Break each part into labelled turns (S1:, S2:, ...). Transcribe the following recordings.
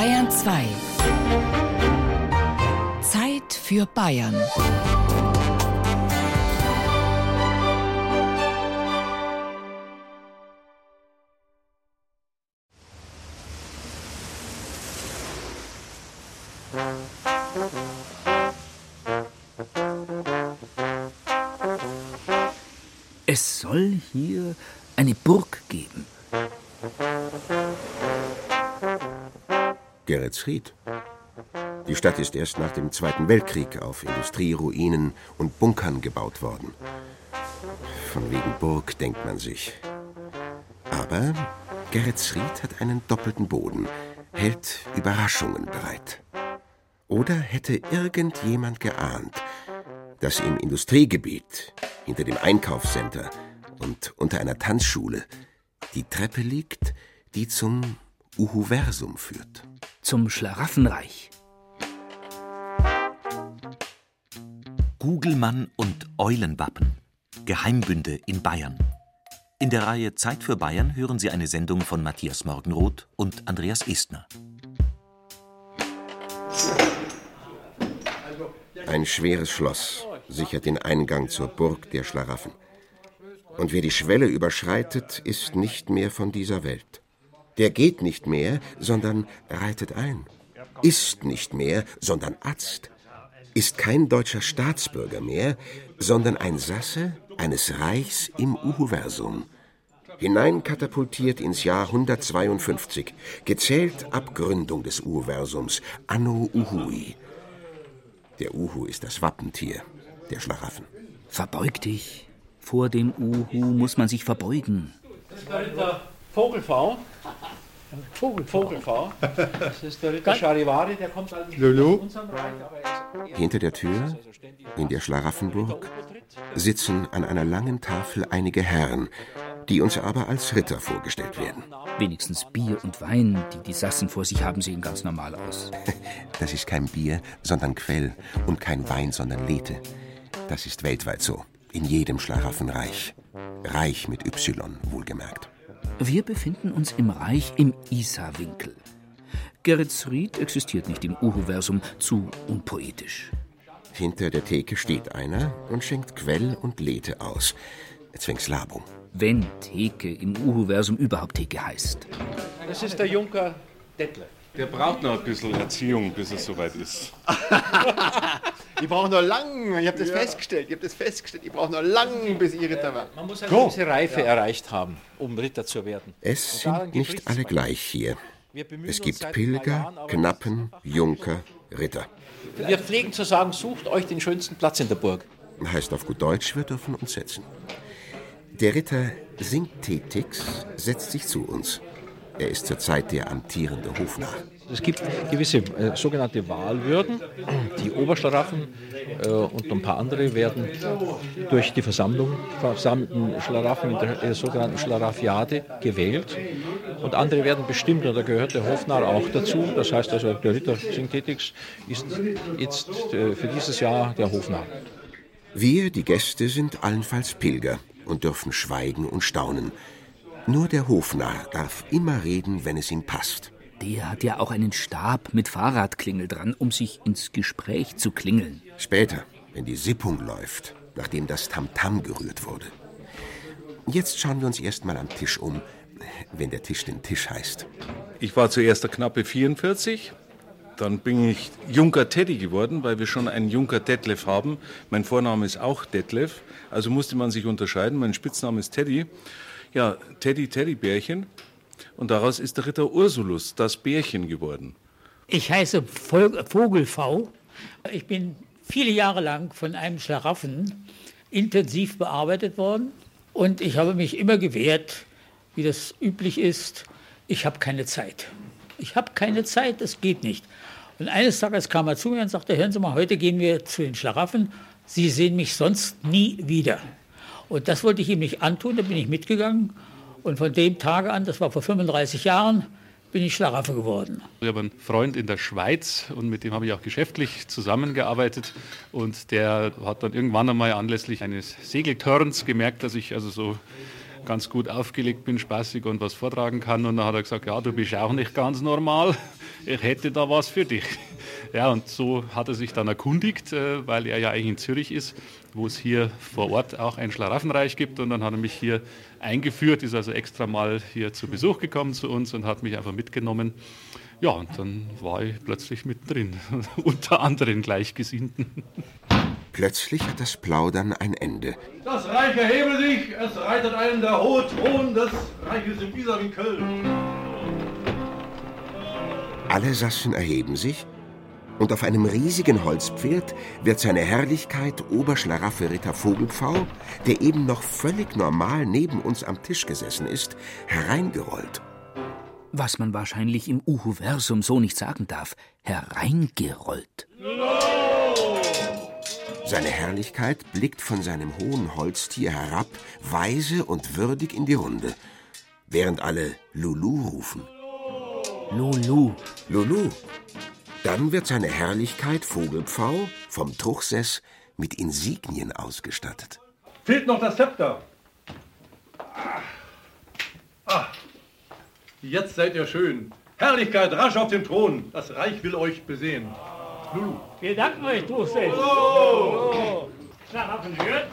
S1: Bayern 2. Zeit für Bayern.
S2: Es soll hier eine Burg geben.
S3: Geretsried. Die Stadt ist erst nach dem Zweiten Weltkrieg auf Industrieruinen und Bunkern gebaut worden. Von wegen Burg denkt man sich. Aber Geretsried hat einen doppelten Boden, hält Überraschungen bereit. Oder hätte irgendjemand geahnt, dass im Industriegebiet, hinter dem Einkaufscenter und unter einer Tanzschule die Treppe liegt, die zum Uhuversum führt.
S2: Zum Schlaraffenreich.
S4: Gugelmann und Eulenwappen. Geheimbünde in Bayern. In der Reihe Zeit für Bayern hören Sie eine Sendung von Matthias Morgenroth und Andreas Estner.
S3: Ein schweres Schloss sichert den Eingang zur Burg der Schlaraffen. Und wer die Schwelle überschreitet, ist nicht mehr von dieser Welt. Der geht nicht mehr, sondern reitet ein. Ist nicht mehr, sondern atzt. Ist kein deutscher Staatsbürger mehr, sondern ein Sasse eines Reichs im Uhuversum. Hineinkatapultiert ins Jahr 152, gezählt ab Gründung des Uhuversums, Anno Uhui. Der Uhu ist das Wappentier der Schlaraffen.
S2: Verbeug dich. Vor dem Uhu muss man sich verbeugen.
S5: Das ist der Ritter Vogelfau. Vogel, Vogelfau. Das ist der Ritter Charivari, der kommt also nicht
S3: Lulu.
S5: aus unserem Reich, er
S3: Hinter der Tür, in der Schlaraffenburg, sitzen an einer langen Tafel einige Herren, die uns aber als Ritter vorgestellt werden.
S2: Wenigstens Bier und Wein, die die Sassen vor sich haben, sehen ganz normal aus.
S3: Das ist kein Bier, sondern Quell und kein Wein, sondern Lethe. Das ist weltweit so. In jedem Schlaraffenreich. Reich mit Y, wohlgemerkt.
S2: Wir befinden uns im Reich im Isar-Winkel. Geretsried existiert nicht im Uhuversum, zu unpoetisch.
S3: Hinter der Theke steht einer und schenkt Quell und Lethe aus. Zwingslabung.
S2: Wenn Theke im Uhuversum überhaupt Theke heißt.
S5: Das ist der Junker Detlef.
S6: Der braucht noch ein bisschen Erziehung, bis es soweit ist.
S7: Die brauchen noch lang, ich habe das festgestellt, ich habe das festgestellt, die brauchen noch lang, bis ich Ritter war.
S5: Man muss eine gewisse Reife erreicht haben, um Ritter zu werden.
S3: Es sind nicht alle gleich hier. Es gibt Pilger,
S5: Jahren,
S3: Knappen, Junker, Ritter.
S5: Wir pflegen zu sagen, sucht euch den schönsten Platz in der Burg.
S3: Heißt auf gut Deutsch, wir dürfen uns setzen. Der Ritter Sintetix setzt sich zu uns. Er ist zurzeit der amtierende Hofnarr.
S5: Es gibt gewisse äh, sogenannte Wahlwürden. Die Oberschlaraffen äh, und ein paar andere werden durch die Versammlung versammelten Schlaraffen in der äh, sogenannten Schlarafiade gewählt. Und andere werden bestimmt, und da gehört der Hofnarr auch dazu. Das heißt also, der Ritter Synthetix ist jetzt äh, für dieses Jahr der Hofnarr.
S3: Wir, die Gäste, sind allenfalls Pilger und dürfen schweigen und staunen. Nur der Hofnarr darf immer reden, wenn es ihm passt.
S2: Der hat ja auch einen Stab mit Fahrradklingel dran, um sich ins Gespräch zu klingeln.
S3: Später, wenn die Sippung läuft, nachdem das Tamtam gerührt wurde. Jetzt schauen wir uns erstmal am Tisch um, wenn der Tisch den Tisch heißt.
S6: Ich war zuerst der knappe 44, dann bin ich Junker Teddy geworden, weil wir schon einen Junker Detlef haben. Mein Vorname ist auch Detlef, also musste man sich unterscheiden. Mein Spitzname ist Teddy. Ja, Teddy Teddybärchen. Und daraus ist der Ritter Ursulus, das Bärchen, geworden.
S8: Ich heiße Vogelfau. Ich bin viele Jahre lang von einem Schlaraffen intensiv bearbeitet worden und ich habe mich immer gewehrt, wie das üblich ist. Ich habe keine Zeit. Ich habe keine Zeit, das geht nicht. Und eines Tages kam er zu mir und sagte, hören Sie mal, heute gehen wir zu den Schlaraffen. Sie sehen mich sonst nie wieder. Und das wollte ich ihm nicht antun, da bin ich mitgegangen. Und von dem Tage an, das war vor 35 Jahren, bin ich Schlaraffen geworden.
S9: Ich habe einen Freund in der Schweiz und mit dem habe ich auch geschäftlich zusammengearbeitet. Und der hat dann irgendwann einmal anlässlich eines Segeltörns gemerkt, dass ich also so ganz gut aufgelegt bin, spaßig und was vortragen kann. Und dann hat er gesagt, ja, du bist auch nicht ganz normal. Ich hätte da was für dich. Ja, und so hat er sich dann erkundigt, äh, weil er ja eigentlich in Zürich ist, wo es hier vor Ort auch ein Schlaraffenreich gibt. Und dann hat er mich hier eingeführt, ist also extra mal hier zu Besuch gekommen zu uns und hat mich einfach mitgenommen. Ja, und dann war ich plötzlich mittendrin, unter anderen Gleichgesinnten.
S3: Plötzlich hat das Plaudern ein Ende.
S10: Das Reich erhebe sich, es reitet einen der hohe Thron des Reiches im Isarwinkel.
S3: Alle Sassen erheben sich und auf einem riesigen Holzpferd wird seine Herrlichkeit Oberschlaraffe Ritter Vogelpfau, der eben noch völlig normal neben uns am Tisch gesessen ist, hereingerollt.
S2: Was man wahrscheinlich im Uhuversum so nicht sagen darf, hereingerollt.
S3: Seine Herrlichkeit blickt von seinem hohen Holztier herab, weise und würdig in die Runde, während alle Lulu rufen.
S2: Lulu.
S3: Lulu. Dann wird seine Herrlichkeit Vogelpfau vom Truchsess mit Insignien ausgestattet.
S10: Fehlt noch das Zepter. Ah. ah. Jetzt seid ihr schön. Herrlichkeit, rasch auf dem Thron. Das Reich will euch besehen.
S8: Lulu. Wir danken euch, Truchsess. Oh. Schlaraffen hört.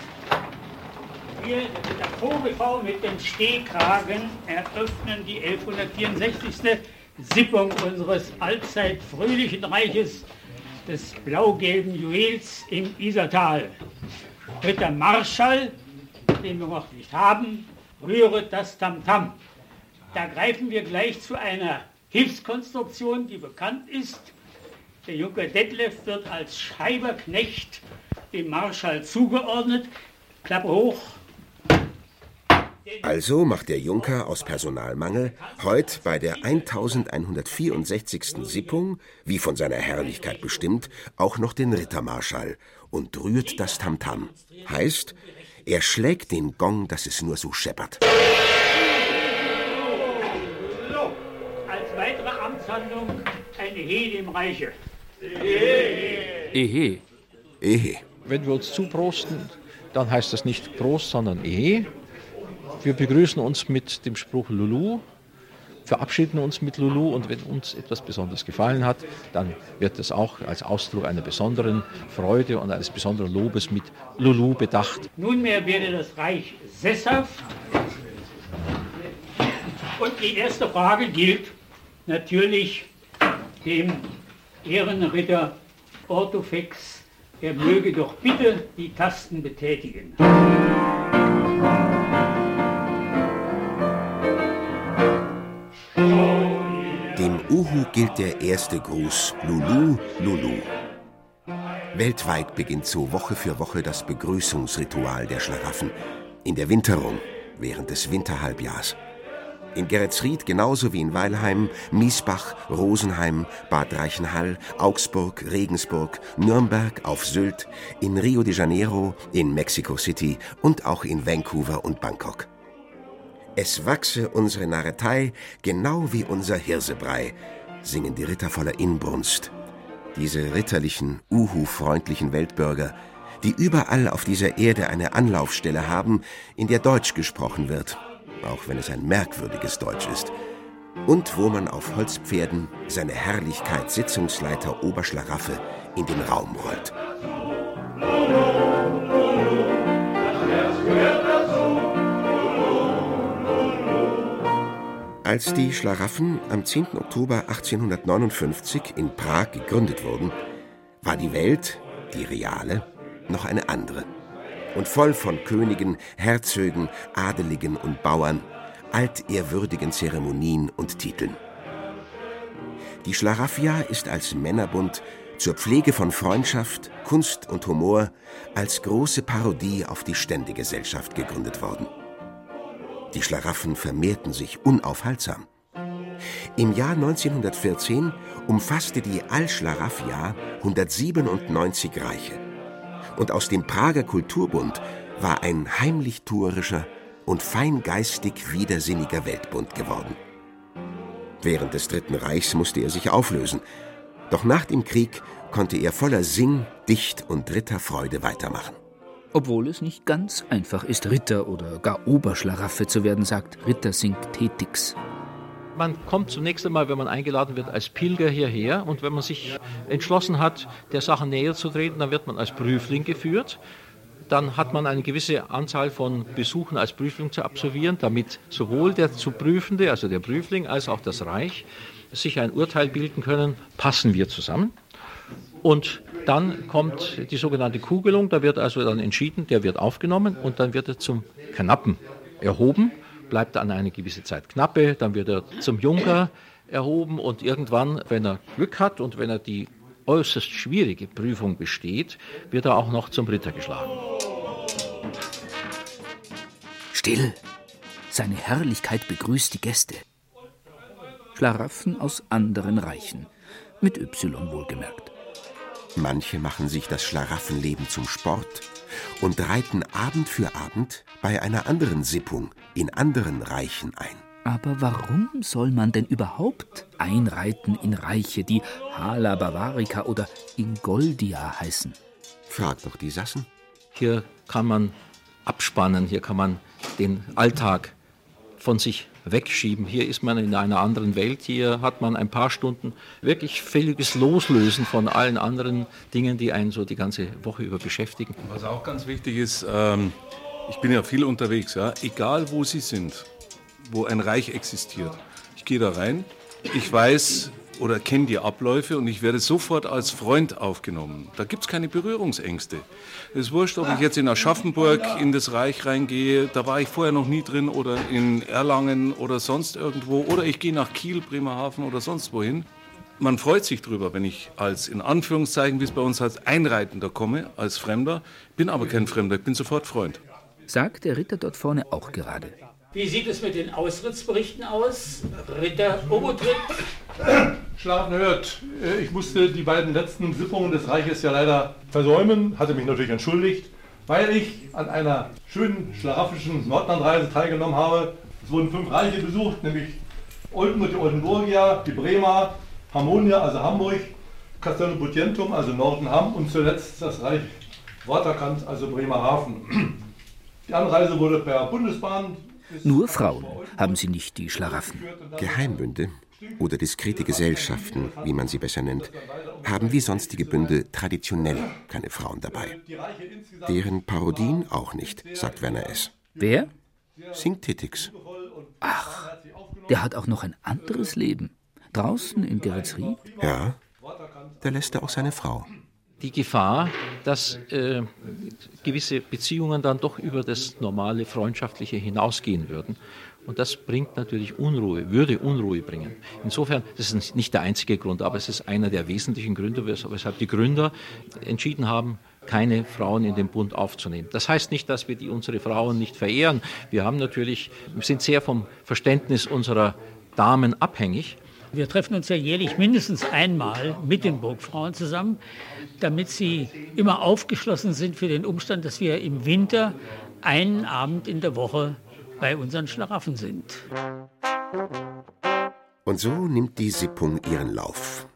S8: Wir, der Vogelbau mit dem Stehkragen, eröffnen die 1164. Sippung unseres allzeit fröhlichen Reiches des blau-gelben Juwels im Isertal. Ritter Marschall, den wir noch nicht haben, rühret das Tamtam. -Tam. Da greifen wir gleich zu einer Hilfskonstruktion, die bekannt ist. Der Junker Detlef wird als Schreiberknecht dem Marschall zugeordnet. Klappe hoch.
S3: Also macht der Junker aus Personalmangel heute bei der 1164. Sippung, wie von seiner Herrlichkeit bestimmt, auch noch den Rittermarschall und rührt das Tamtam. -Tam. Heißt, er schlägt den Gong, dass es nur so scheppert.
S8: Amtshandlung eine Ehe im Reiche.
S2: Ehe.
S3: Ehe.
S5: Wenn wir uns zuprosten, dann heißt das nicht Prost, sondern Ehe. Wir begrüßen uns mit dem Spruch Lulu, verabschieden uns mit Lulu und wenn uns etwas besonders gefallen hat, dann wird das auch als Ausdruck einer besonderen Freude und eines besonderen Lobes mit Lulu bedacht.
S8: Nunmehr werde das Reich sesshaft und die erste Frage gilt, natürlich dem Ehrenritter Orthofex, er möge doch bitte die Tasten betätigen.
S3: Uhu gilt der erste Gruß Lulu, Lulu. Weltweit beginnt so Woche für Woche das Begrüßungsritual der Schlaraffen in der Winterung während des Winterhalbjahrs. In Geretsried genauso wie in Weilheim, Miesbach, Rosenheim, Bad Reichenhall, Augsburg, Regensburg, Nürnberg, auf Sylt, in Rio de Janeiro, in Mexico City und auch in Vancouver und Bangkok. Es wachse unsere Narretei genau wie unser Hirsebrei, singen die Ritter voller Inbrunst. Diese ritterlichen, uhu-freundlichen Weltbürger, die überall auf dieser Erde eine Anlaufstelle haben, in der Deutsch gesprochen wird auch wenn es ein merkwürdiges Deutsch ist, und wo man auf Holzpferden seine Herrlichkeit Sitzungsleiter Oberschlaraffe in den Raum rollt. Als die Schlaraffen am 10. Oktober 1859 in Prag gegründet wurden, war die Welt, die reale, noch eine andere und voll von Königen, Herzögen, Adeligen und Bauern, altehrwürdigen Zeremonien und Titeln. Die Schlaraffia ist als Männerbund zur Pflege von Freundschaft, Kunst und Humor als große Parodie auf die Ständegesellschaft gegründet worden. Die Schlaraffen vermehrten sich unaufhaltsam. Im Jahr 1914 umfasste die Al-Schlaraffia 197 Reiche und aus dem Prager Kulturbund war ein heimlich tuerischer und feingeistig widersinniger Weltbund geworden. Während des Dritten Reichs musste er sich auflösen, doch nach dem Krieg konnte er voller Sing-, Dicht- und Ritterfreude weitermachen.
S2: Obwohl es nicht ganz einfach ist, Ritter oder gar Oberschlaraffe zu werden, sagt Ritter Tetix.
S5: Man kommt zunächst einmal, wenn man eingeladen wird, als Pilger hierher und wenn man sich entschlossen hat, der Sache näher zu treten, dann wird man als Prüfling geführt. Dann hat man eine gewisse Anzahl von Besuchen als Prüfling zu absolvieren, damit sowohl der zu Prüfende, also der Prüfling, als auch das Reich sich ein Urteil bilden können, passen wir zusammen. Und dann kommt die sogenannte Kugelung, da wird also dann entschieden, der wird aufgenommen und dann wird er zum Knappen erhoben bleibt dann eine gewisse Zeit Knappe, dann wird er zum Junker erhoben und irgendwann, wenn er Glück hat und wenn er die äußerst schwierige Prüfung besteht, wird er auch noch zum Ritter geschlagen.
S2: Still! Seine Herrlichkeit begrüßt die Gäste. Schlaraffen aus anderen Reichen, mit Y wohlgemerkt.
S3: Manche machen sich das Schlaraffenleben zum Sport und reiten Abend für Abend bei einer anderen Sippung in anderen Reichen ein.
S2: Aber warum soll man denn überhaupt einreiten in Reiche, die Hala Bavarica oder Ingoldia heißen?
S3: Frag doch die Sassen.
S5: Hier kann man abspannen, hier kann man den Alltag von sich wegschieben. Hier ist man in einer anderen Welt, hier hat man ein paar Stunden wirklich völliges Loslösen von allen anderen Dingen, die einen so die ganze Woche über beschäftigen.
S6: Was auch ganz wichtig ist, ähm, ich bin ja viel unterwegs, ja, egal wo Sie sind, wo ein Reich existiert. Ich gehe da rein, ich weiß, oder kenne die Abläufe und ich werde sofort als Freund aufgenommen. Da gibt es keine Berührungsängste. Es ist wurscht, ob ich jetzt in Aschaffenburg in das Reich reingehe, da war ich vorher noch nie drin, oder in Erlangen oder sonst irgendwo, oder ich gehe nach Kiel, Bremerhaven oder sonst wohin. Man freut sich drüber, wenn ich als, in Anführungszeichen, wie es bei uns heißt, Einreitender komme, als Fremder, bin aber kein Fremder, ich bin sofort Freund.
S2: Sagt der Ritter dort vorne auch gerade.
S8: Wie sieht es mit den Austrittsberichten aus? Ritter Obotritt?
S10: Schlafen hört. Äh, ich musste die beiden letzten Sippungen des Reiches ja leider versäumen, hatte mich natürlich entschuldigt, weil ich an einer schönen schlaraffischen Nordlandreise teilgenommen habe. Es wurden fünf Reiche besucht, nämlich Oldenburg, die Oldenburgia, die Bremer, Harmonia, also Hamburg, Castello Butientum, also Nordenham und zuletzt das Reich Waterkant, also Bremerhaven. Die Anreise wurde per Bundesbahn
S2: nur Frauen haben sie nicht, die Schlaraffen.
S3: Geheimbünde oder diskrete Gesellschaften, wie man sie besser nennt, haben wie sonstige Bünde traditionell keine Frauen dabei. Deren Parodien auch nicht, sagt Werner S.
S2: Wer?
S3: Singtitix.
S2: Ach, der hat auch noch ein anderes Leben. Draußen in Geretsried?
S3: Ja, da lässt er auch seine Frau
S5: die Gefahr, dass äh, gewisse Beziehungen dann doch über das normale Freundschaftliche hinausgehen würden. Und das bringt natürlich Unruhe, würde Unruhe bringen. Insofern, das ist nicht der einzige Grund, aber es ist einer der wesentlichen Gründe, weshalb die Gründer entschieden haben, keine Frauen in den Bund aufzunehmen. Das heißt nicht, dass wir die, unsere Frauen nicht verehren. Wir haben natürlich, sind sehr vom Verständnis unserer Damen abhängig.
S8: Wir treffen uns ja jährlich mindestens einmal mit den Burgfrauen zusammen, damit sie immer aufgeschlossen sind für den Umstand, dass wir im Winter einen Abend in der Woche bei unseren Schlaraffen sind.
S3: Und so nimmt die Sippung ihren Lauf.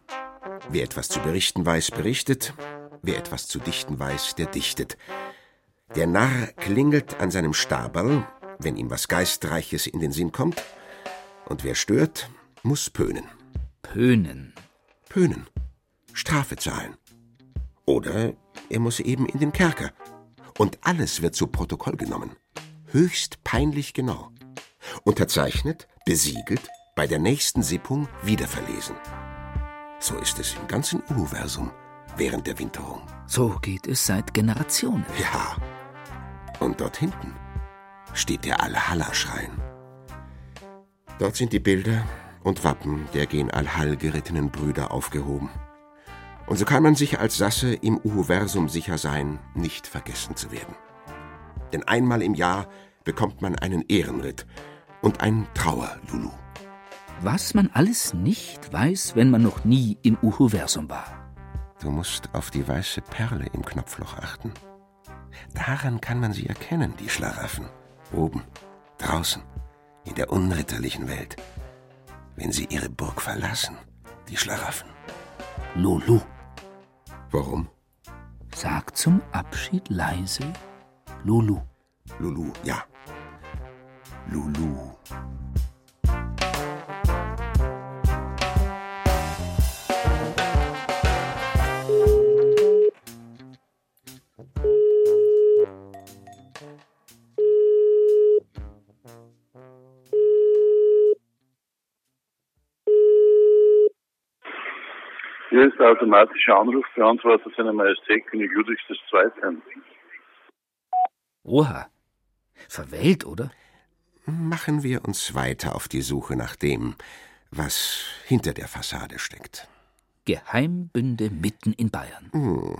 S3: Wer etwas zu berichten weiß, berichtet. Wer etwas zu dichten weiß, der dichtet. Der Narr klingelt an seinem Stabal, wenn ihm was Geistreiches in den Sinn kommt. Und wer stört, muss pönen.
S2: Pönen.
S3: Pönen. Strafe zahlen. Oder er muss eben in den Kerker. Und alles wird zu Protokoll genommen. Höchst peinlich genau. Unterzeichnet, besiegelt, bei der nächsten Sippung wiederverlesen. So ist es im ganzen Universum während der Winterung.
S2: So geht es seit Generationen.
S3: Ja. Und dort hinten steht der Alhalla-Schrein. Dort sind die Bilder und Wappen der gen Al-Hal gerittenen Brüder aufgehoben. Und so kann man sich als Sasse im Uhuversum sicher sein, nicht vergessen zu werden. Denn einmal im Jahr bekommt man einen Ehrenritt und ein Trauerlulu.
S2: Was man alles nicht weiß, wenn man noch nie im Uhuversum war.
S3: Du musst auf die weiße Perle im Knopfloch achten. Daran kann man sie erkennen, die Schlaraffen. Oben, draußen, in der unritterlichen Welt wenn sie ihre Burg verlassen, die Schlaraffen.
S2: Lulu.
S3: Warum?
S2: Sag zum Abschied leise Lulu.
S3: Lulu, ja. Lulu.
S11: Hier ist der automatische Anrufbeantworter seiner Majestät König Ludwigs II.
S2: Oha. Verwählt, oder?
S3: Machen wir uns weiter auf die Suche nach dem, was hinter der Fassade steckt.
S2: Geheimbünde mitten in Bayern.
S3: Hm,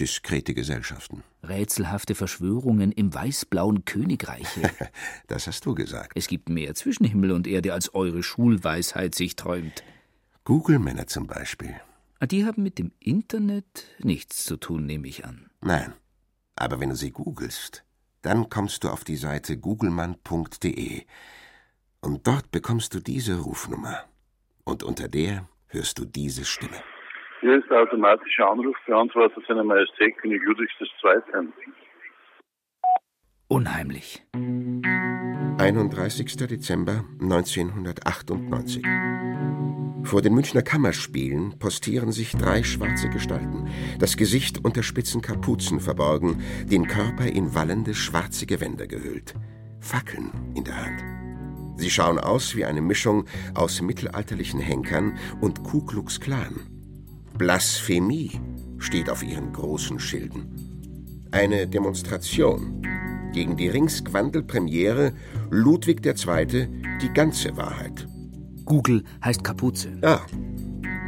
S3: diskrete Gesellschaften.
S2: Rätselhafte Verschwörungen im weiß-blauen Königreiche.
S3: das hast du gesagt.
S2: Es gibt mehr zwischen Himmel und Erde, als eure Schulweisheit sich träumt.
S3: Google-Männer zum Beispiel.
S2: Ah, die haben mit dem Internet nichts zu tun, nehme ich an.
S3: Nein. Aber wenn du sie googelst, dann kommst du auf die Seite googlemann.de und dort bekommst du diese Rufnummer. Und unter der hörst du diese Stimme.
S11: Hier ist der automatische Anrufbeantworter seiner Majestät König Ludwigs II.
S2: Unheimlich.
S3: 31. Dezember 1998. Vor den Münchner Kammerspielen postieren sich drei schwarze Gestalten, das Gesicht unter spitzen Kapuzen verborgen, den Körper in wallende schwarze Gewänder gehüllt, Fackeln in der Hand. Sie schauen aus wie eine Mischung aus mittelalterlichen Henkern und Ku Klux Klan. Blasphemie steht auf ihren großen Schilden. Eine Demonstration gegen die Ringsquandel-Premiere Ludwig II. die ganze Wahrheit.
S2: Google heißt Kapuze.
S3: Ja,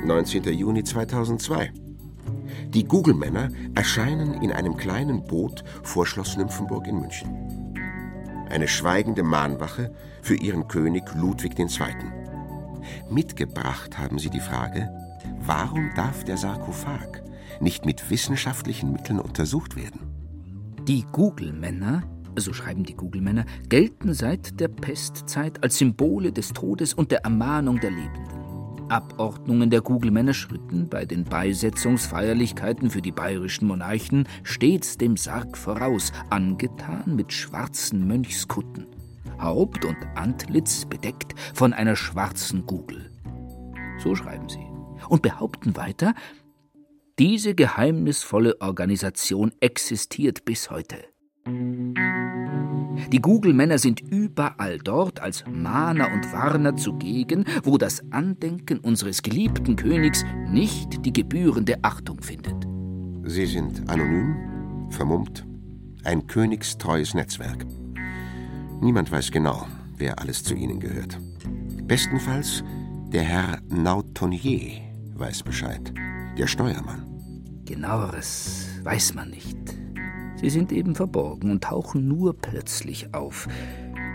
S3: 19. Juni 2002. Die Google-Männer erscheinen in einem kleinen Boot vor Schloss Nymphenburg in München. Eine schweigende Mahnwache für ihren König Ludwig II. Mitgebracht haben sie die Frage, warum darf der Sarkophag nicht mit wissenschaftlichen Mitteln untersucht werden?
S2: Die Google-Männer so schreiben die Google-Männer, gelten seit der Pestzeit als Symbole des Todes und der Ermahnung der Lebenden. Abordnungen der Google-Männer schritten bei den Beisetzungsfeierlichkeiten für die bayerischen Monarchen stets dem Sarg voraus, angetan mit schwarzen Mönchskutten, Haupt und Antlitz bedeckt von einer schwarzen Google. So schreiben sie und behaupten weiter, diese geheimnisvolle Organisation existiert bis heute. Die Google-Männer sind überall dort als Mahner und Warner zugegen, wo das Andenken unseres geliebten Königs nicht die gebührende Achtung findet.
S3: Sie sind anonym, vermummt, ein königstreues Netzwerk. Niemand weiß genau, wer alles zu ihnen gehört. Bestenfalls der Herr Nautonier weiß Bescheid, der Steuermann.
S2: Genaueres weiß man nicht. Sie sind eben verborgen und tauchen nur plötzlich auf.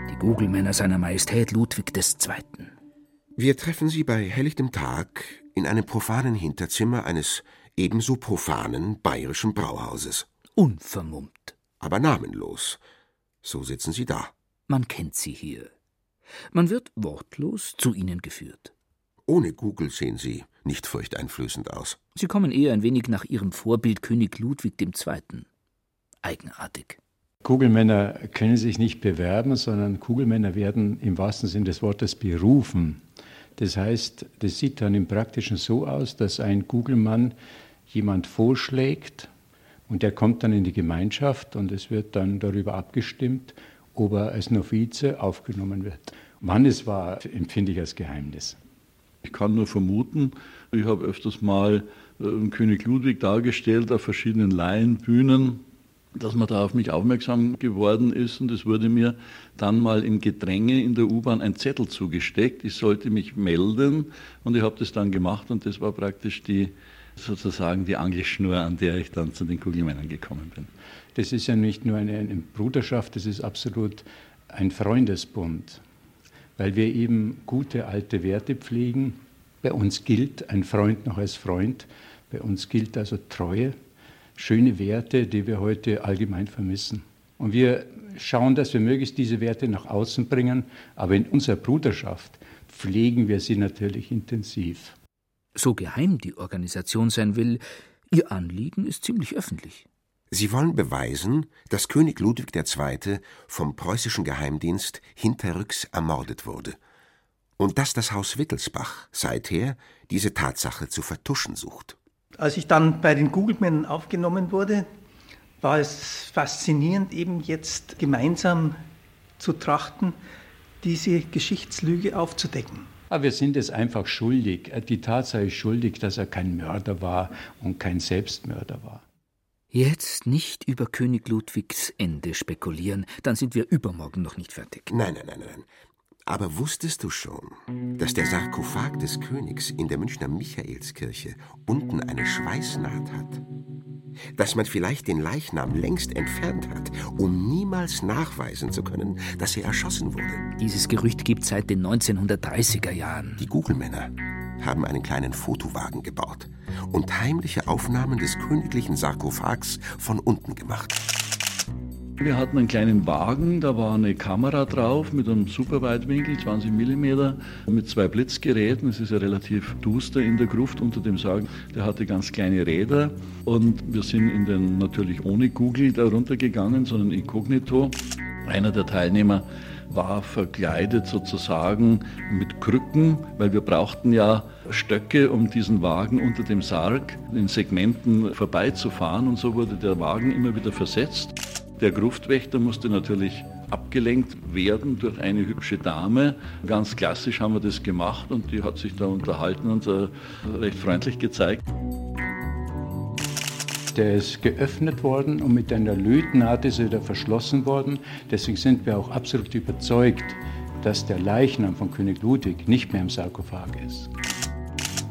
S2: Die Google-Männer seiner Majestät Ludwig II.
S3: Wir treffen sie bei helllichtem Tag in einem profanen Hinterzimmer eines ebenso profanen bayerischen Brauhauses.
S2: Unvermummt.
S3: Aber namenlos. So sitzen sie da.
S2: Man kennt sie hier. Man wird wortlos zu ihnen geführt.
S3: Ohne Google sehen sie nicht furchteinflößend aus.
S2: Sie kommen eher ein wenig nach ihrem Vorbild König Ludwig II eigenartig.
S12: Kugelmänner können sich nicht bewerben, sondern Kugelmänner werden im wahrsten Sinne des Wortes berufen. Das heißt, das sieht dann im Praktischen so aus, dass ein Kugelmann jemand vorschlägt und der kommt dann in die Gemeinschaft und es wird dann darüber abgestimmt, ob er als Novize aufgenommen wird. Wann es war, empfinde ich als Geheimnis.
S13: Ich kann nur vermuten, ich habe öfters mal äh, König Ludwig dargestellt auf verschiedenen Laienbühnen dass man da auf mich aufmerksam geworden ist und es wurde mir dann mal im Gedränge in der U-Bahn ein Zettel zugesteckt. Ich sollte mich melden und ich habe das dann gemacht und das war praktisch die sozusagen die Angelschnur, an der ich dann zu den Kugelmännern gekommen bin.
S12: Das ist ja nicht nur eine, eine Bruderschaft, das ist absolut ein Freundesbund, weil wir eben gute alte Werte pflegen. Bei uns gilt ein Freund noch als Freund, bei uns gilt also Treue schöne Werte, die wir heute allgemein vermissen. Und wir schauen, dass wir möglichst diese Werte nach außen bringen, aber in unserer Bruderschaft pflegen wir sie natürlich intensiv.
S2: So geheim die Organisation sein will, ihr Anliegen ist ziemlich öffentlich.
S3: Sie wollen beweisen, dass König Ludwig II. vom preußischen Geheimdienst hinterrücks ermordet wurde und dass das Haus Wittelsbach seither diese Tatsache zu vertuschen sucht.
S14: Als ich dann bei den Google-Männern aufgenommen wurde, war es faszinierend, eben jetzt gemeinsam zu trachten, diese Geschichtslüge aufzudecken.
S12: Aber wir sind es einfach schuldig. Die Tatsache ist schuldig, dass er kein Mörder war und kein Selbstmörder war.
S2: Jetzt nicht über König Ludwigs Ende spekulieren, dann sind wir übermorgen noch nicht fertig.
S3: Nein, nein, nein, nein. Aber wusstest du schon, dass der Sarkophag des Königs in der Münchner Michaelskirche unten eine Schweißnaht hat? Dass man vielleicht den Leichnam längst entfernt hat, um niemals nachweisen zu können, dass er erschossen wurde?
S2: Dieses Gerücht gibt seit den 1930er Jahren.
S3: Die Google-Männer haben einen kleinen Fotowagen gebaut und heimliche Aufnahmen des königlichen Sarkophags von unten gemacht.
S13: Wir hatten einen kleinen Wagen, da war eine Kamera drauf mit einem Superweitwinkel, 20 mm, mit zwei Blitzgeräten. Es ist ja relativ duster in der Gruft unter dem Sarg. Der hatte ganz kleine Räder und wir sind in den natürlich ohne Google da runtergegangen, sondern inkognito. Einer der Teilnehmer war verkleidet sozusagen mit Krücken, weil wir brauchten ja Stöcke, um diesen Wagen unter dem Sarg in Segmenten vorbeizufahren und so wurde der Wagen immer wieder versetzt. Der Gruftwächter musste natürlich abgelenkt werden durch eine hübsche Dame. Ganz klassisch haben wir das gemacht und die hat sich da unterhalten und äh, recht freundlich gezeigt.
S12: Der ist geöffnet worden und mit einer Lötnaht ist er wieder verschlossen worden. Deswegen sind wir auch absolut überzeugt, dass der Leichnam von König Ludwig nicht mehr im Sarkophag ist.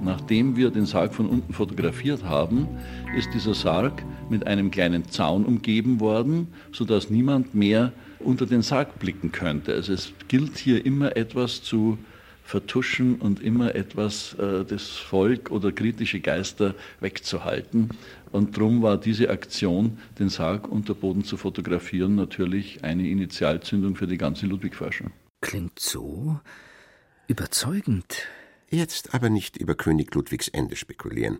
S13: Nachdem wir den Sarg von unten fotografiert haben, ist dieser Sarg mit einem kleinen Zaun umgeben worden, sodass niemand mehr unter den Sarg blicken könnte. Also es gilt hier immer etwas zu vertuschen und immer etwas äh, das Volk oder kritische Geister wegzuhalten. Und darum war diese Aktion, den Sarg unter Boden zu fotografieren, natürlich eine Initialzündung für die ganze Ludwig-Forschung.
S2: Klingt so überzeugend.
S3: Jetzt aber nicht über König Ludwigs Ende spekulieren.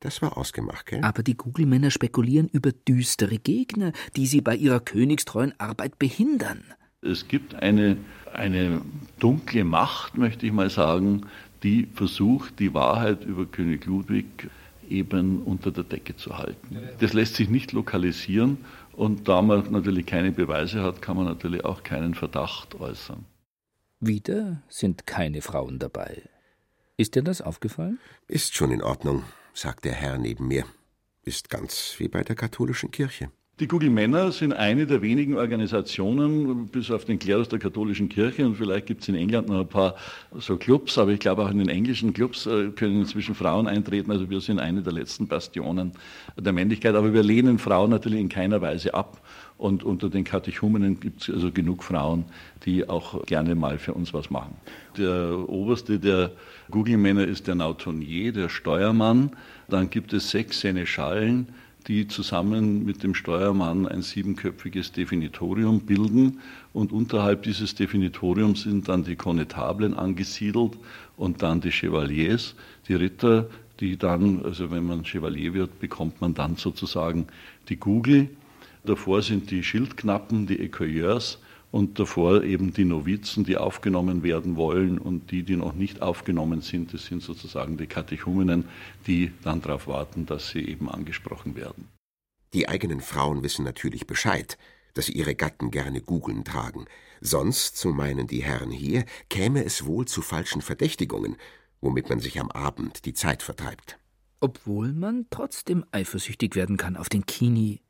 S3: Das war ausgemacht, gell?
S2: Aber die Google-Männer spekulieren über düstere Gegner, die sie bei ihrer königstreuen Arbeit behindern.
S13: Es gibt eine, eine dunkle Macht, möchte ich mal sagen, die versucht, die Wahrheit über König Ludwig eben unter der Decke zu halten. Das lässt sich nicht lokalisieren und da man natürlich keine Beweise hat, kann man natürlich auch keinen Verdacht äußern.
S2: Wieder sind keine Frauen dabei. Ist dir das aufgefallen?
S3: Ist schon in Ordnung sagt der Herr neben mir. Ist ganz wie bei der katholischen Kirche.
S13: Die Google Männer sind eine der wenigen Organisationen, bis auf den Klerus der katholischen Kirche, und vielleicht gibt es in England noch ein paar so Clubs, aber ich glaube auch in den englischen Clubs äh, können inzwischen Frauen eintreten. Also wir sind eine der letzten Bastionen der Männlichkeit, aber wir lehnen Frauen natürlich in keiner Weise ab. Und unter den Katechumenen gibt es also genug Frauen, die auch gerne mal für uns was machen. Der oberste der Google-Männer ist der Nautonier, der Steuermann. Dann gibt es sechs Seneschallen, die zusammen mit dem Steuermann ein siebenköpfiges Definitorium bilden. Und unterhalb dieses Definitoriums sind dann die Konnetablen angesiedelt und dann die Chevaliers, die Ritter, die dann, also wenn man Chevalier wird, bekommt man dann sozusagen die Google. Davor sind die Schildknappen, die Écueilleurs und davor eben die Novizen, die aufgenommen werden wollen und die, die noch nicht aufgenommen sind, das sind sozusagen die Katechumenen, die dann darauf warten, dass sie eben angesprochen werden.
S3: Die eigenen Frauen wissen natürlich Bescheid, dass ihre Gatten gerne Gugeln tragen. Sonst, so meinen die Herren hier, käme es wohl zu falschen Verdächtigungen, womit man sich am Abend die Zeit vertreibt.
S2: Obwohl man trotzdem eifersüchtig werden kann auf den Kini,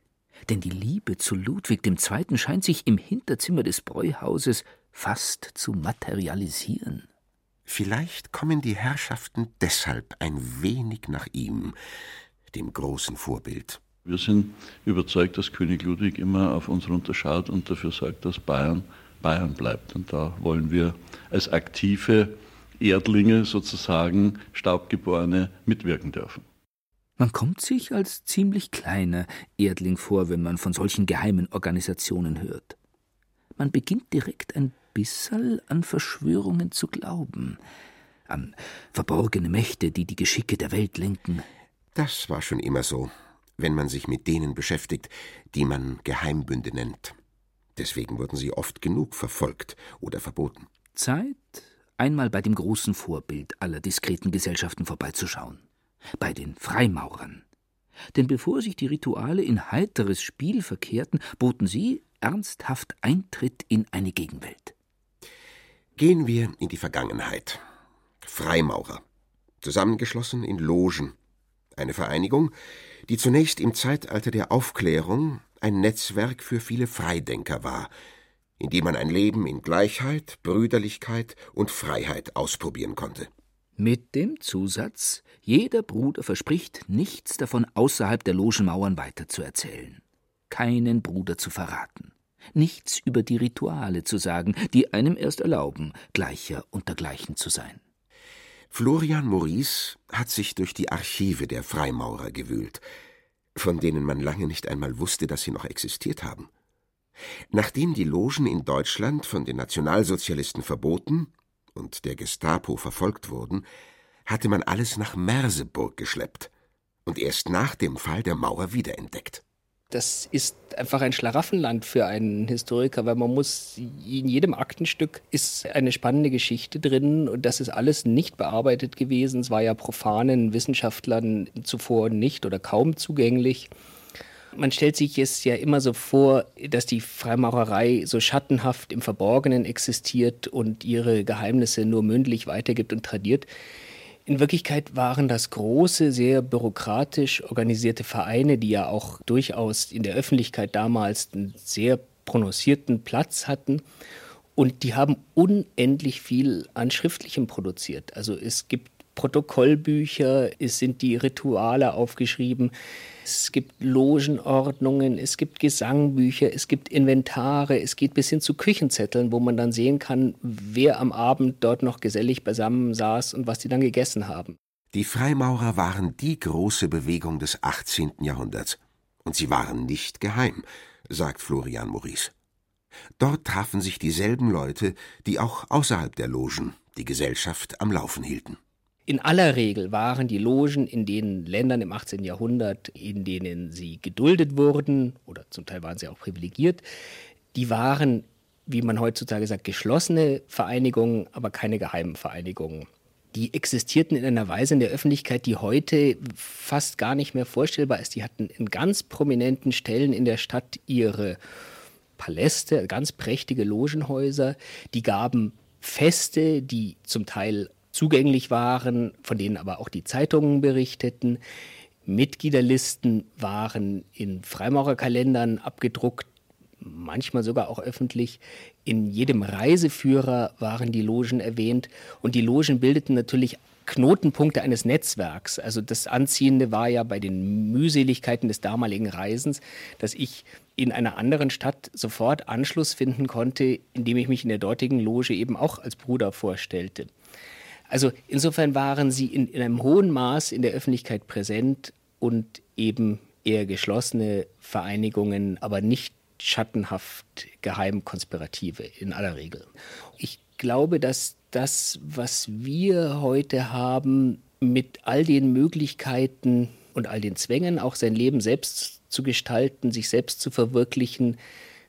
S2: denn die Liebe zu Ludwig II. scheint sich im Hinterzimmer des Bräuhauses fast zu materialisieren.
S3: Vielleicht kommen die Herrschaften deshalb ein wenig nach ihm, dem großen Vorbild.
S13: Wir sind überzeugt, dass König Ludwig immer auf uns runterschaut und dafür sorgt, dass Bayern Bayern bleibt. Und da wollen wir als aktive Erdlinge sozusagen, Staubgeborene, mitwirken dürfen.
S2: Man kommt sich als ziemlich kleiner Erdling vor, wenn man von solchen geheimen Organisationen hört. Man beginnt direkt ein bisserl an Verschwörungen zu glauben, an verborgene Mächte, die die Geschicke der Welt lenken.
S3: Das war schon immer so, wenn man sich mit denen beschäftigt, die man Geheimbünde nennt. Deswegen wurden sie oft genug verfolgt oder verboten.
S2: Zeit, einmal bei dem großen Vorbild aller diskreten Gesellschaften vorbeizuschauen bei den Freimaurern. Denn bevor sich die Rituale in heiteres Spiel verkehrten, boten sie ernsthaft Eintritt in eine Gegenwelt.
S3: Gehen wir in die Vergangenheit. Freimaurer, zusammengeschlossen in Logen, eine Vereinigung, die zunächst im Zeitalter der Aufklärung ein Netzwerk für viele Freidenker war, in dem man ein Leben in Gleichheit, Brüderlichkeit und Freiheit ausprobieren konnte.
S2: Mit dem Zusatz, jeder Bruder verspricht, nichts davon außerhalb der Logenmauern weiterzuerzählen, keinen Bruder zu verraten, nichts über die Rituale zu sagen, die einem erst erlauben, Gleicher unter Gleichen zu sein.
S3: Florian Maurice hat sich durch die Archive der Freimaurer gewühlt, von denen man lange nicht einmal wusste, dass sie noch existiert haben. Nachdem die Logen in Deutschland von den Nationalsozialisten verboten und der Gestapo verfolgt wurden, hatte man alles nach Merseburg geschleppt und erst nach dem Fall der Mauer wiederentdeckt.
S15: Das ist einfach ein Schlaraffenland für einen Historiker, weil man muss, in jedem Aktenstück ist eine spannende Geschichte drin und das ist alles nicht bearbeitet gewesen. Es war ja profanen Wissenschaftlern zuvor nicht oder kaum zugänglich. Man stellt sich es ja immer so vor, dass die Freimaurerei so schattenhaft im Verborgenen existiert und ihre Geheimnisse nur mündlich weitergibt und tradiert. In Wirklichkeit waren das große, sehr bürokratisch organisierte Vereine, die ja auch durchaus in der Öffentlichkeit damals einen sehr prononcierten Platz hatten. Und die haben unendlich viel an Schriftlichem produziert. Also es gibt Protokollbücher, es sind die Rituale aufgeschrieben, es gibt Logenordnungen, es gibt Gesangbücher, es gibt Inventare, es geht bis hin zu Küchenzetteln, wo man dann sehen kann, wer am Abend dort noch gesellig beisammen saß und was die dann gegessen haben.
S3: Die Freimaurer waren die große Bewegung des 18. Jahrhunderts. Und sie waren nicht geheim, sagt Florian Maurice. Dort trafen sich dieselben Leute, die auch außerhalb der Logen die Gesellschaft am Laufen hielten.
S15: In aller Regel waren die Logen in den Ländern im 18. Jahrhundert, in denen sie geduldet wurden, oder zum Teil waren sie auch privilegiert, die waren, wie man heutzutage sagt, geschlossene Vereinigungen, aber keine geheimen Vereinigungen. Die existierten in einer Weise in der Öffentlichkeit, die heute fast gar nicht mehr vorstellbar ist. Die hatten in ganz prominenten Stellen in der Stadt ihre Paläste, ganz prächtige Logenhäuser. Die gaben Feste, die zum Teil zugänglich waren, von denen aber auch die Zeitungen berichteten. Mitgliederlisten waren in Freimaurerkalendern abgedruckt, manchmal sogar auch öffentlich. In jedem Reiseführer waren die Logen erwähnt und die Logen bildeten natürlich Knotenpunkte eines Netzwerks. Also das Anziehende war ja bei den Mühseligkeiten des damaligen Reisens, dass ich in einer anderen Stadt sofort Anschluss finden konnte, indem ich mich in der dortigen Loge eben auch als Bruder vorstellte. Also insofern waren sie in, in einem hohen Maß in der Öffentlichkeit präsent und eben eher geschlossene Vereinigungen, aber nicht schattenhaft geheim konspirative in aller Regel. Ich glaube, dass das, was wir heute haben, mit all den Möglichkeiten und all den Zwängen, auch sein Leben selbst zu gestalten, sich selbst zu verwirklichen,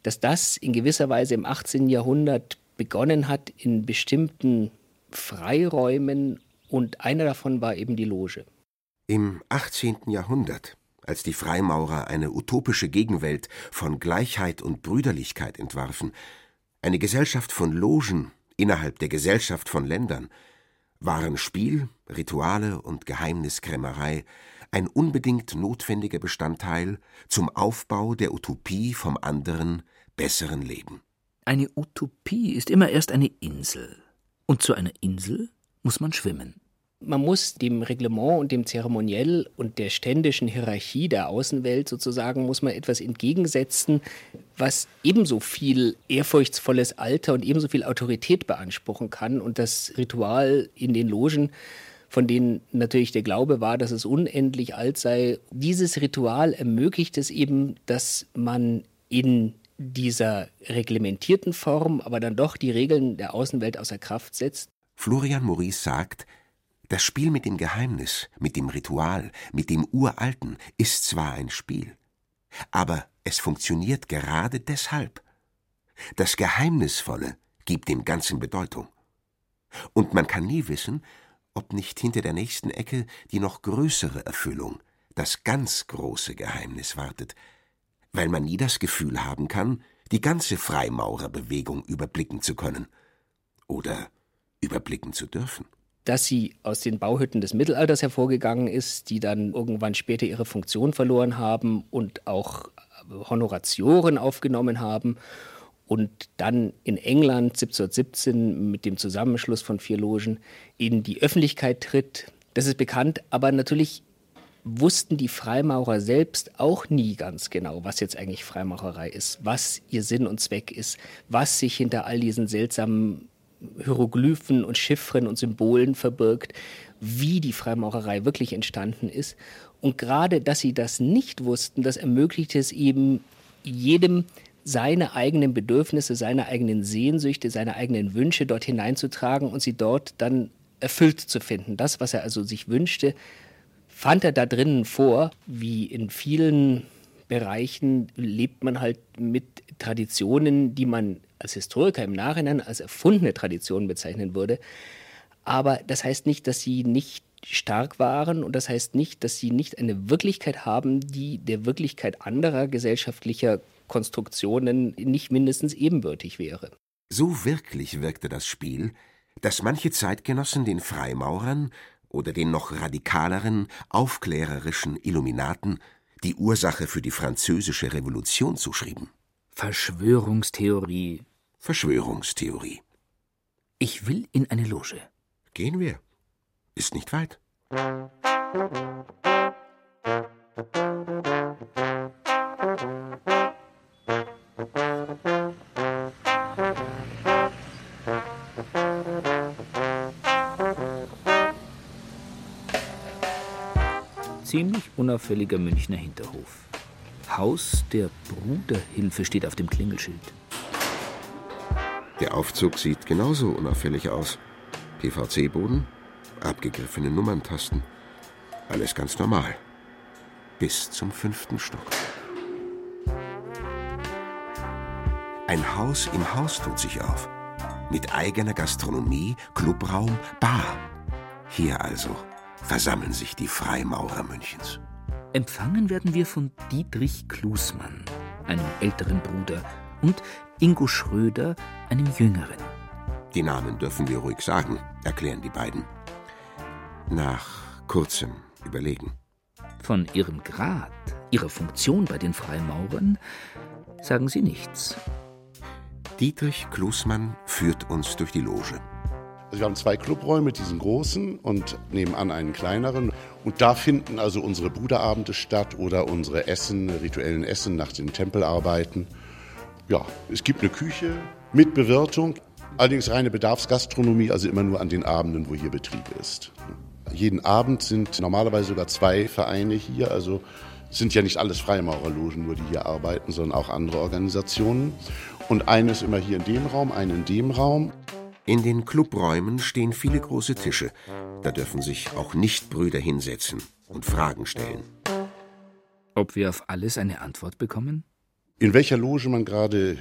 S15: dass das in gewisser Weise im 18. Jahrhundert begonnen hat, in bestimmten Freiräumen und einer davon war eben die Loge.
S3: Im 18. Jahrhundert, als die Freimaurer eine utopische Gegenwelt von Gleichheit und Brüderlichkeit entwarfen, eine Gesellschaft von Logen innerhalb der Gesellschaft von Ländern, waren Spiel, Rituale und Geheimniskrämerei ein unbedingt notwendiger Bestandteil zum Aufbau der Utopie vom anderen, besseren Leben.
S2: Eine Utopie ist immer erst eine Insel, und zu einer Insel muss man schwimmen.
S15: Man muss dem Reglement und dem Zeremoniell und der ständischen Hierarchie der Außenwelt sozusagen, muss man etwas entgegensetzen, was ebenso viel ehrfurchtsvolles Alter und ebenso viel Autorität beanspruchen kann. Und das Ritual in den Logen, von denen natürlich der Glaube war, dass es unendlich alt sei, dieses Ritual ermöglicht es eben, dass man in dieser reglementierten Form, aber dann doch die Regeln der Außenwelt außer Kraft setzt?
S3: Florian Maurice sagt, das Spiel mit dem Geheimnis, mit dem Ritual, mit dem Uralten ist zwar ein Spiel, aber es funktioniert gerade deshalb. Das Geheimnisvolle gibt dem Ganzen Bedeutung. Und man kann nie wissen, ob nicht hinter der nächsten Ecke die noch größere Erfüllung, das ganz große Geheimnis wartet, weil man nie das Gefühl haben kann, die ganze Freimaurerbewegung überblicken zu können oder überblicken zu dürfen.
S15: dass sie aus den Bauhütten des Mittelalters hervorgegangen ist, die dann irgendwann später ihre Funktion verloren haben und auch Honoratioren aufgenommen haben und dann in England 1717 mit dem Zusammenschluss von vier Logen in die Öffentlichkeit tritt. Das ist bekannt, aber natürlich wussten die Freimaurer selbst auch nie ganz genau, was jetzt eigentlich Freimaurerei ist, was ihr Sinn und Zweck ist, was sich hinter all diesen seltsamen Hieroglyphen und Chiffren und Symbolen verbirgt, wie die Freimaurerei wirklich entstanden ist. Und gerade, dass sie das nicht wussten, das ermöglicht es eben jedem, seine eigenen Bedürfnisse, seine eigenen Sehnsüchte, seine eigenen Wünsche dort hineinzutragen und sie dort dann erfüllt zu finden. Das, was er also sich wünschte, fand er da drinnen vor. Wie in vielen Bereichen lebt man halt mit Traditionen, die man als Historiker im Nachhinein als erfundene Traditionen bezeichnen würde. Aber das heißt nicht, dass sie nicht stark waren und das heißt nicht, dass sie nicht eine Wirklichkeit haben, die der Wirklichkeit anderer gesellschaftlicher Konstruktionen nicht mindestens ebenbürtig wäre.
S3: So wirklich wirkte das Spiel, dass manche Zeitgenossen den Freimaurern oder den noch radikaleren, aufklärerischen Illuminaten die Ursache für die französische Revolution zuschrieben.
S2: Verschwörungstheorie.
S3: Verschwörungstheorie.
S2: Ich will in eine Loge.
S3: Gehen wir. Ist nicht weit.
S2: Ziemlich unauffälliger Münchner Hinterhof. Haus der Bruderhilfe steht auf dem Klingelschild.
S3: Der Aufzug sieht genauso unauffällig aus. PVC-Boden, abgegriffene Nummerntasten. Alles ganz normal. Bis zum fünften Stock. Ein Haus im Haus tut sich auf. Mit eigener Gastronomie, Clubraum, Bar. Hier also versammeln sich die Freimaurer Münchens.
S2: Empfangen werden wir von Dietrich Klusmann, einem älteren Bruder, und Ingo Schröder, einem jüngeren.
S3: Die Namen dürfen wir ruhig sagen, erklären die beiden. Nach kurzem Überlegen.
S2: Von ihrem Grad, ihrer Funktion bei den Freimaurern sagen sie nichts.
S3: Dietrich Klusmann führt uns durch die Loge.
S16: Also wir haben zwei Clubräume, diesen großen und nebenan einen kleineren. Und da finden also unsere Bruderabende statt oder unsere Essen, rituellen Essen nach den Tempelarbeiten. Ja, es gibt eine Küche mit Bewirtung, allerdings reine Bedarfsgastronomie, also immer nur an den Abenden, wo hier Betrieb ist. Jeden Abend sind normalerweise sogar zwei Vereine hier, also sind ja nicht alles Freimaurerlogen, nur die hier arbeiten, sondern auch andere Organisationen. Und eine ist immer hier in dem Raum, eine in dem Raum.
S3: In den Clubräumen stehen viele große Tische. Da dürfen sich auch Nichtbrüder hinsetzen und Fragen stellen.
S2: Ob wir auf alles eine Antwort bekommen?
S16: In welcher Loge man gerade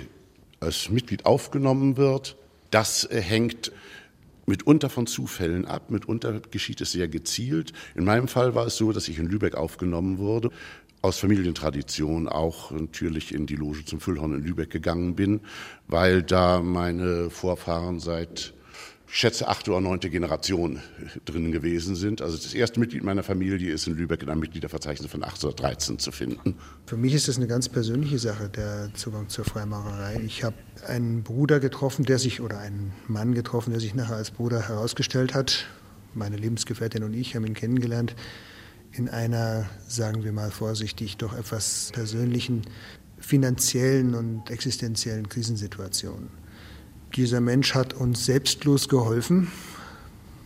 S16: als Mitglied aufgenommen wird, das hängt mitunter von Zufällen ab, mitunter geschieht es sehr gezielt. In meinem Fall war es so, dass ich in Lübeck aufgenommen wurde, aus Familientradition auch natürlich in die Loge zum Füllhorn in Lübeck gegangen bin, weil da meine Vorfahren seit ich schätze achte oder neunte Generation drin gewesen sind. Also das erste Mitglied meiner Familie ist in Lübeck in einem Mitgliederverzeichnis von 1813 zu finden.
S17: Für mich ist das eine ganz persönliche Sache, der Zugang zur Freimaurerei. Ich habe einen Bruder getroffen, der sich, oder einen Mann getroffen, der sich nachher als Bruder herausgestellt hat. Meine Lebensgefährtin und ich haben ihn kennengelernt in einer, sagen wir mal vorsichtig, doch etwas persönlichen, finanziellen und existenziellen Krisensituation. Dieser Mensch hat uns selbstlos geholfen,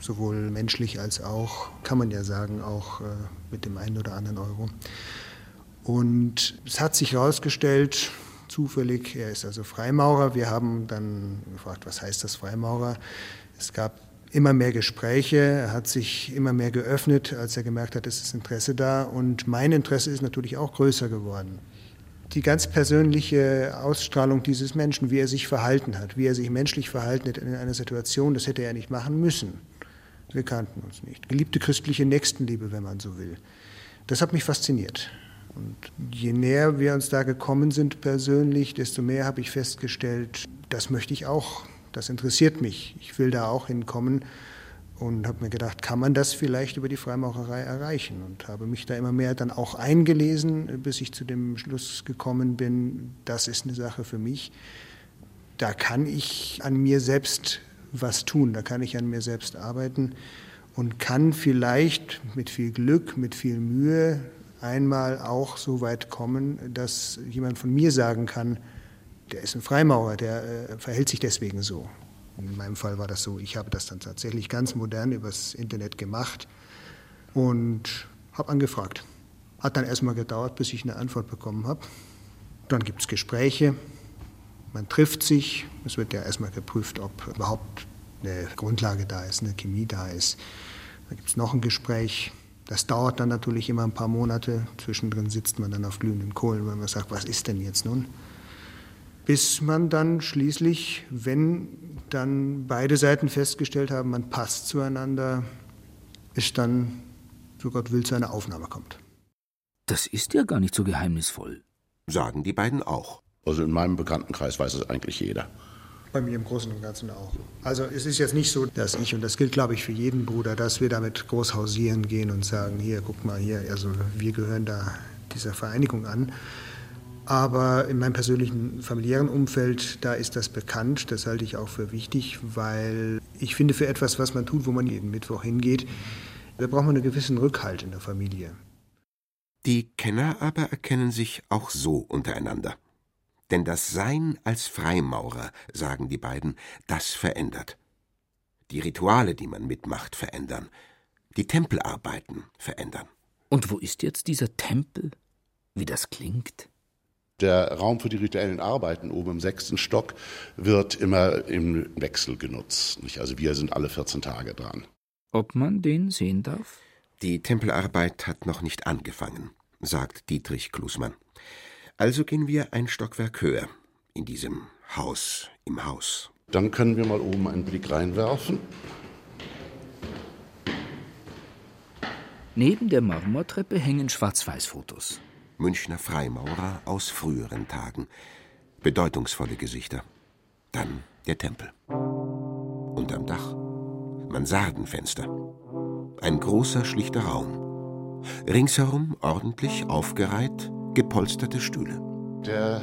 S17: sowohl menschlich als auch, kann man ja sagen, auch äh, mit dem einen oder anderen Euro. Und es hat sich herausgestellt, zufällig, er ist also Freimaurer. Wir haben dann gefragt, was heißt das Freimaurer? Es gab immer mehr Gespräche, er hat sich immer mehr geöffnet, als er gemerkt hat, es ist Interesse da. Und mein Interesse ist natürlich auch größer geworden die ganz persönliche Ausstrahlung dieses Menschen, wie er sich verhalten hat, wie er sich menschlich verhalten hat in einer Situation, das hätte er nicht machen müssen. Wir kannten uns nicht. Geliebte christliche Nächstenliebe, wenn man so will. Das hat mich fasziniert. Und je näher wir uns da gekommen sind persönlich, desto mehr habe ich festgestellt, das möchte ich auch, das interessiert mich, ich will da auch hinkommen. und habe mir gedacht, kann man das vielleicht über die Freimaurerei erreichen? Und habe mich da immer mehr dann auch eingelesen, bis ich zu dem Schluss gekommen bin, das ist eine Sache für mich. Da kann ich an mir selbst was tun, da kann ich an mir selbst arbeiten und kann vielleicht mit viel Glück, mit viel Mühe einmal auch so weit kommen, dass jemand von mir sagen kann, der ist ein Freimaurer, der äh, verhält sich deswegen so. In meinem Fall war das so, ich habe das dann tatsächlich ganz modern übers Internet gemacht und habe angefragt. Hat dann erstmal gedauert, bis ich eine Antwort bekommen habe. Dann gibt es Gespräche, man trifft sich, es wird ja erstmal geprüft, ob überhaupt eine Grundlage da ist, eine Chemie da ist. Dann gibt es noch ein Gespräch. Das dauert dann natürlich immer ein paar Monate. Zwischendrin sitzt man dann auf glühenden Kohlen, weil man sagt, was ist denn jetzt nun? Bis man dann schließlich, wenn dann beide Seiten festgestellt haben, man passt zueinander, es dann, so Gott will, zu einer Aufnahme kommt.
S2: Das ist ja gar nicht so geheimnisvoll.
S3: Sagen die beiden auch.
S16: Also in meinem Bekanntenkreis weiß es eigentlich jeder.
S17: Bei mir im Großen und Ganzen auch. Also es ist jetzt nicht so, dass ich, und das gilt glaube ich für jeden Bruder, dass wir damit groß hausieren gehen und sagen, hier, guck mal hier, also wir gehören da dieser Vereinigung an. Aber in meinem persönlichen familiären Umfeld, da ist das bekannt. Das halte ich auch für wichtig, weil ich finde, für etwas, was man tut, wo man jeden Mittwoch hingeht, da braucht man einen gewissen Rückhalt in der Familie.
S3: Die Kenner aber erkennen sich auch so untereinander. Denn das Sein als Freimaurer, sagen die beiden, das verändert. Die Rituale, die man mitmacht, verändern. Die Tempelarbeiten verändern.
S2: Und wo ist jetzt dieser Tempel? Wie das klingt?
S16: Der Raum für die rituellen Arbeiten oben im sechsten Stock wird immer im Wechsel genutzt. Also wir sind alle 14 Tage dran.
S2: Ob man den sehen darf?
S3: Die Tempelarbeit hat noch nicht angefangen, sagt Dietrich Klusmann. Also gehen wir ein Stockwerk höher, in diesem Haus im Haus.
S16: Dann können wir mal oben einen Blick reinwerfen.
S2: Neben der Marmortreppe hängen Schwarz-Weiß-Fotos.
S3: Münchner Freimaurer aus früheren Tagen. Bedeutungsvolle Gesichter. Dann der Tempel. Unterm Dach Mansardenfenster. Ein großer, schlichter Raum. Ringsherum ordentlich aufgereiht, gepolsterte Stühle.
S16: Der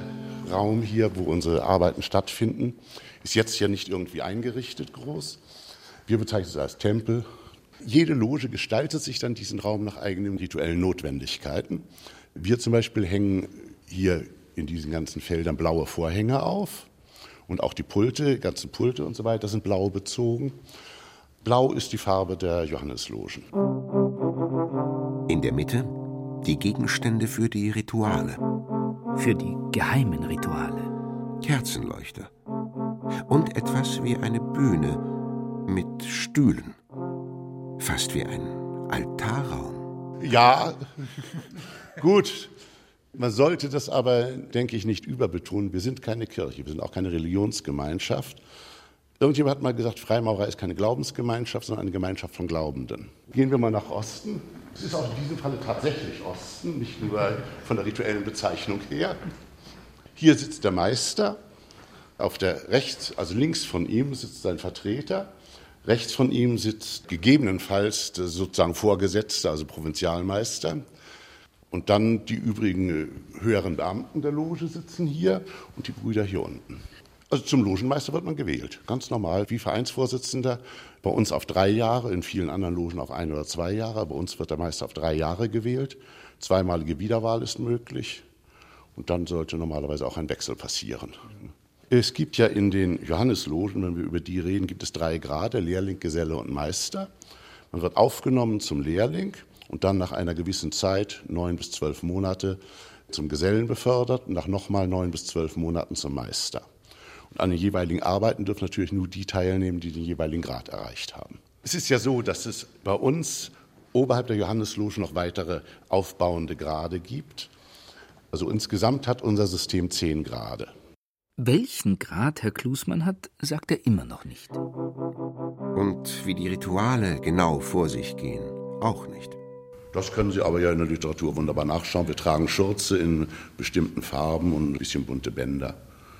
S16: Raum hier, wo unsere Arbeiten stattfinden, ist jetzt ja nicht irgendwie eingerichtet groß. Wir bezeichnen es als Tempel. Jede Loge gestaltet sich dann diesen Raum nach eigenen rituellen Notwendigkeiten. Wir zum Beispiel hängen hier in diesen ganzen Feldern blaue Vorhänge auf und auch die Pulte, ganzen Pulte und so weiter sind blau bezogen. Blau ist die Farbe der Johanneslogen.
S3: In der Mitte die Gegenstände für die Rituale.
S2: Für die geheimen Rituale.
S3: Kerzenleuchter. Und etwas wie eine Bühne mit Stühlen. Fast wie ein Altarraum.
S16: Ja, Gut, man sollte das aber, denke ich, nicht überbetonen. Wir sind keine Kirche, wir sind auch keine Religionsgemeinschaft. Irgendjemand hat mal gesagt, Freimaurer ist keine Glaubensgemeinschaft, sondern eine Gemeinschaft von Glaubenden. Gehen wir mal nach Osten. Es ist auch in diesem Falle tatsächlich Osten, nicht nur von der rituellen Bezeichnung her. Hier sitzt der Meister. Auf der rechts, also links von ihm sitzt sein Vertreter. Rechts von ihm sitzt gegebenenfalls sozusagen Vorgesetzter, also Provinzialmeister. Und dann die übrigen äh, höheren Beamten der Loge sitzen hier und die Brüder hier unten. Also zum Logenmeister wird man gewählt, ganz normal, wie Vereinsvorsitzender. Bei uns auf drei Jahre, in vielen anderen Logen auf ein oder zwei Jahre. Bei uns wird der Meister auf drei Jahre gewählt. Zweimalige Wiederwahl ist möglich. Und dann sollte normalerweise auch ein Wechsel passieren. Es gibt ja in den Johanneslogen, wenn wir über die reden, gibt es drei Grade, Lehrling, Geselle und Meister. Man wird aufgenommen zum Lehrling und dann nach einer gewissen Zeit, neun bis zwölf Monate, zum Gesellen befördert und nach nochmal neun bis zwölf Monaten zum Meister. Und an den jeweiligen Arbeiten dürfen natürlich nur die teilnehmen, die den jeweiligen Grad erreicht haben. Es ist ja so, dass es bei uns oberhalb der Johannesloge noch weitere aufbauende Grade gibt. Also insgesamt hat unser System zehn Grade.
S2: Welchen Grad Herr Klusmann hat, sagt er immer noch nicht.
S3: Und wie die Rituale genau vor sich gehen, auch nicht.
S16: Das können Sie aber ja in der Literatur wunderbar nachschauen. Wir tragen Schürze in bestimmten Farben und ein bisschen bunte Bänder.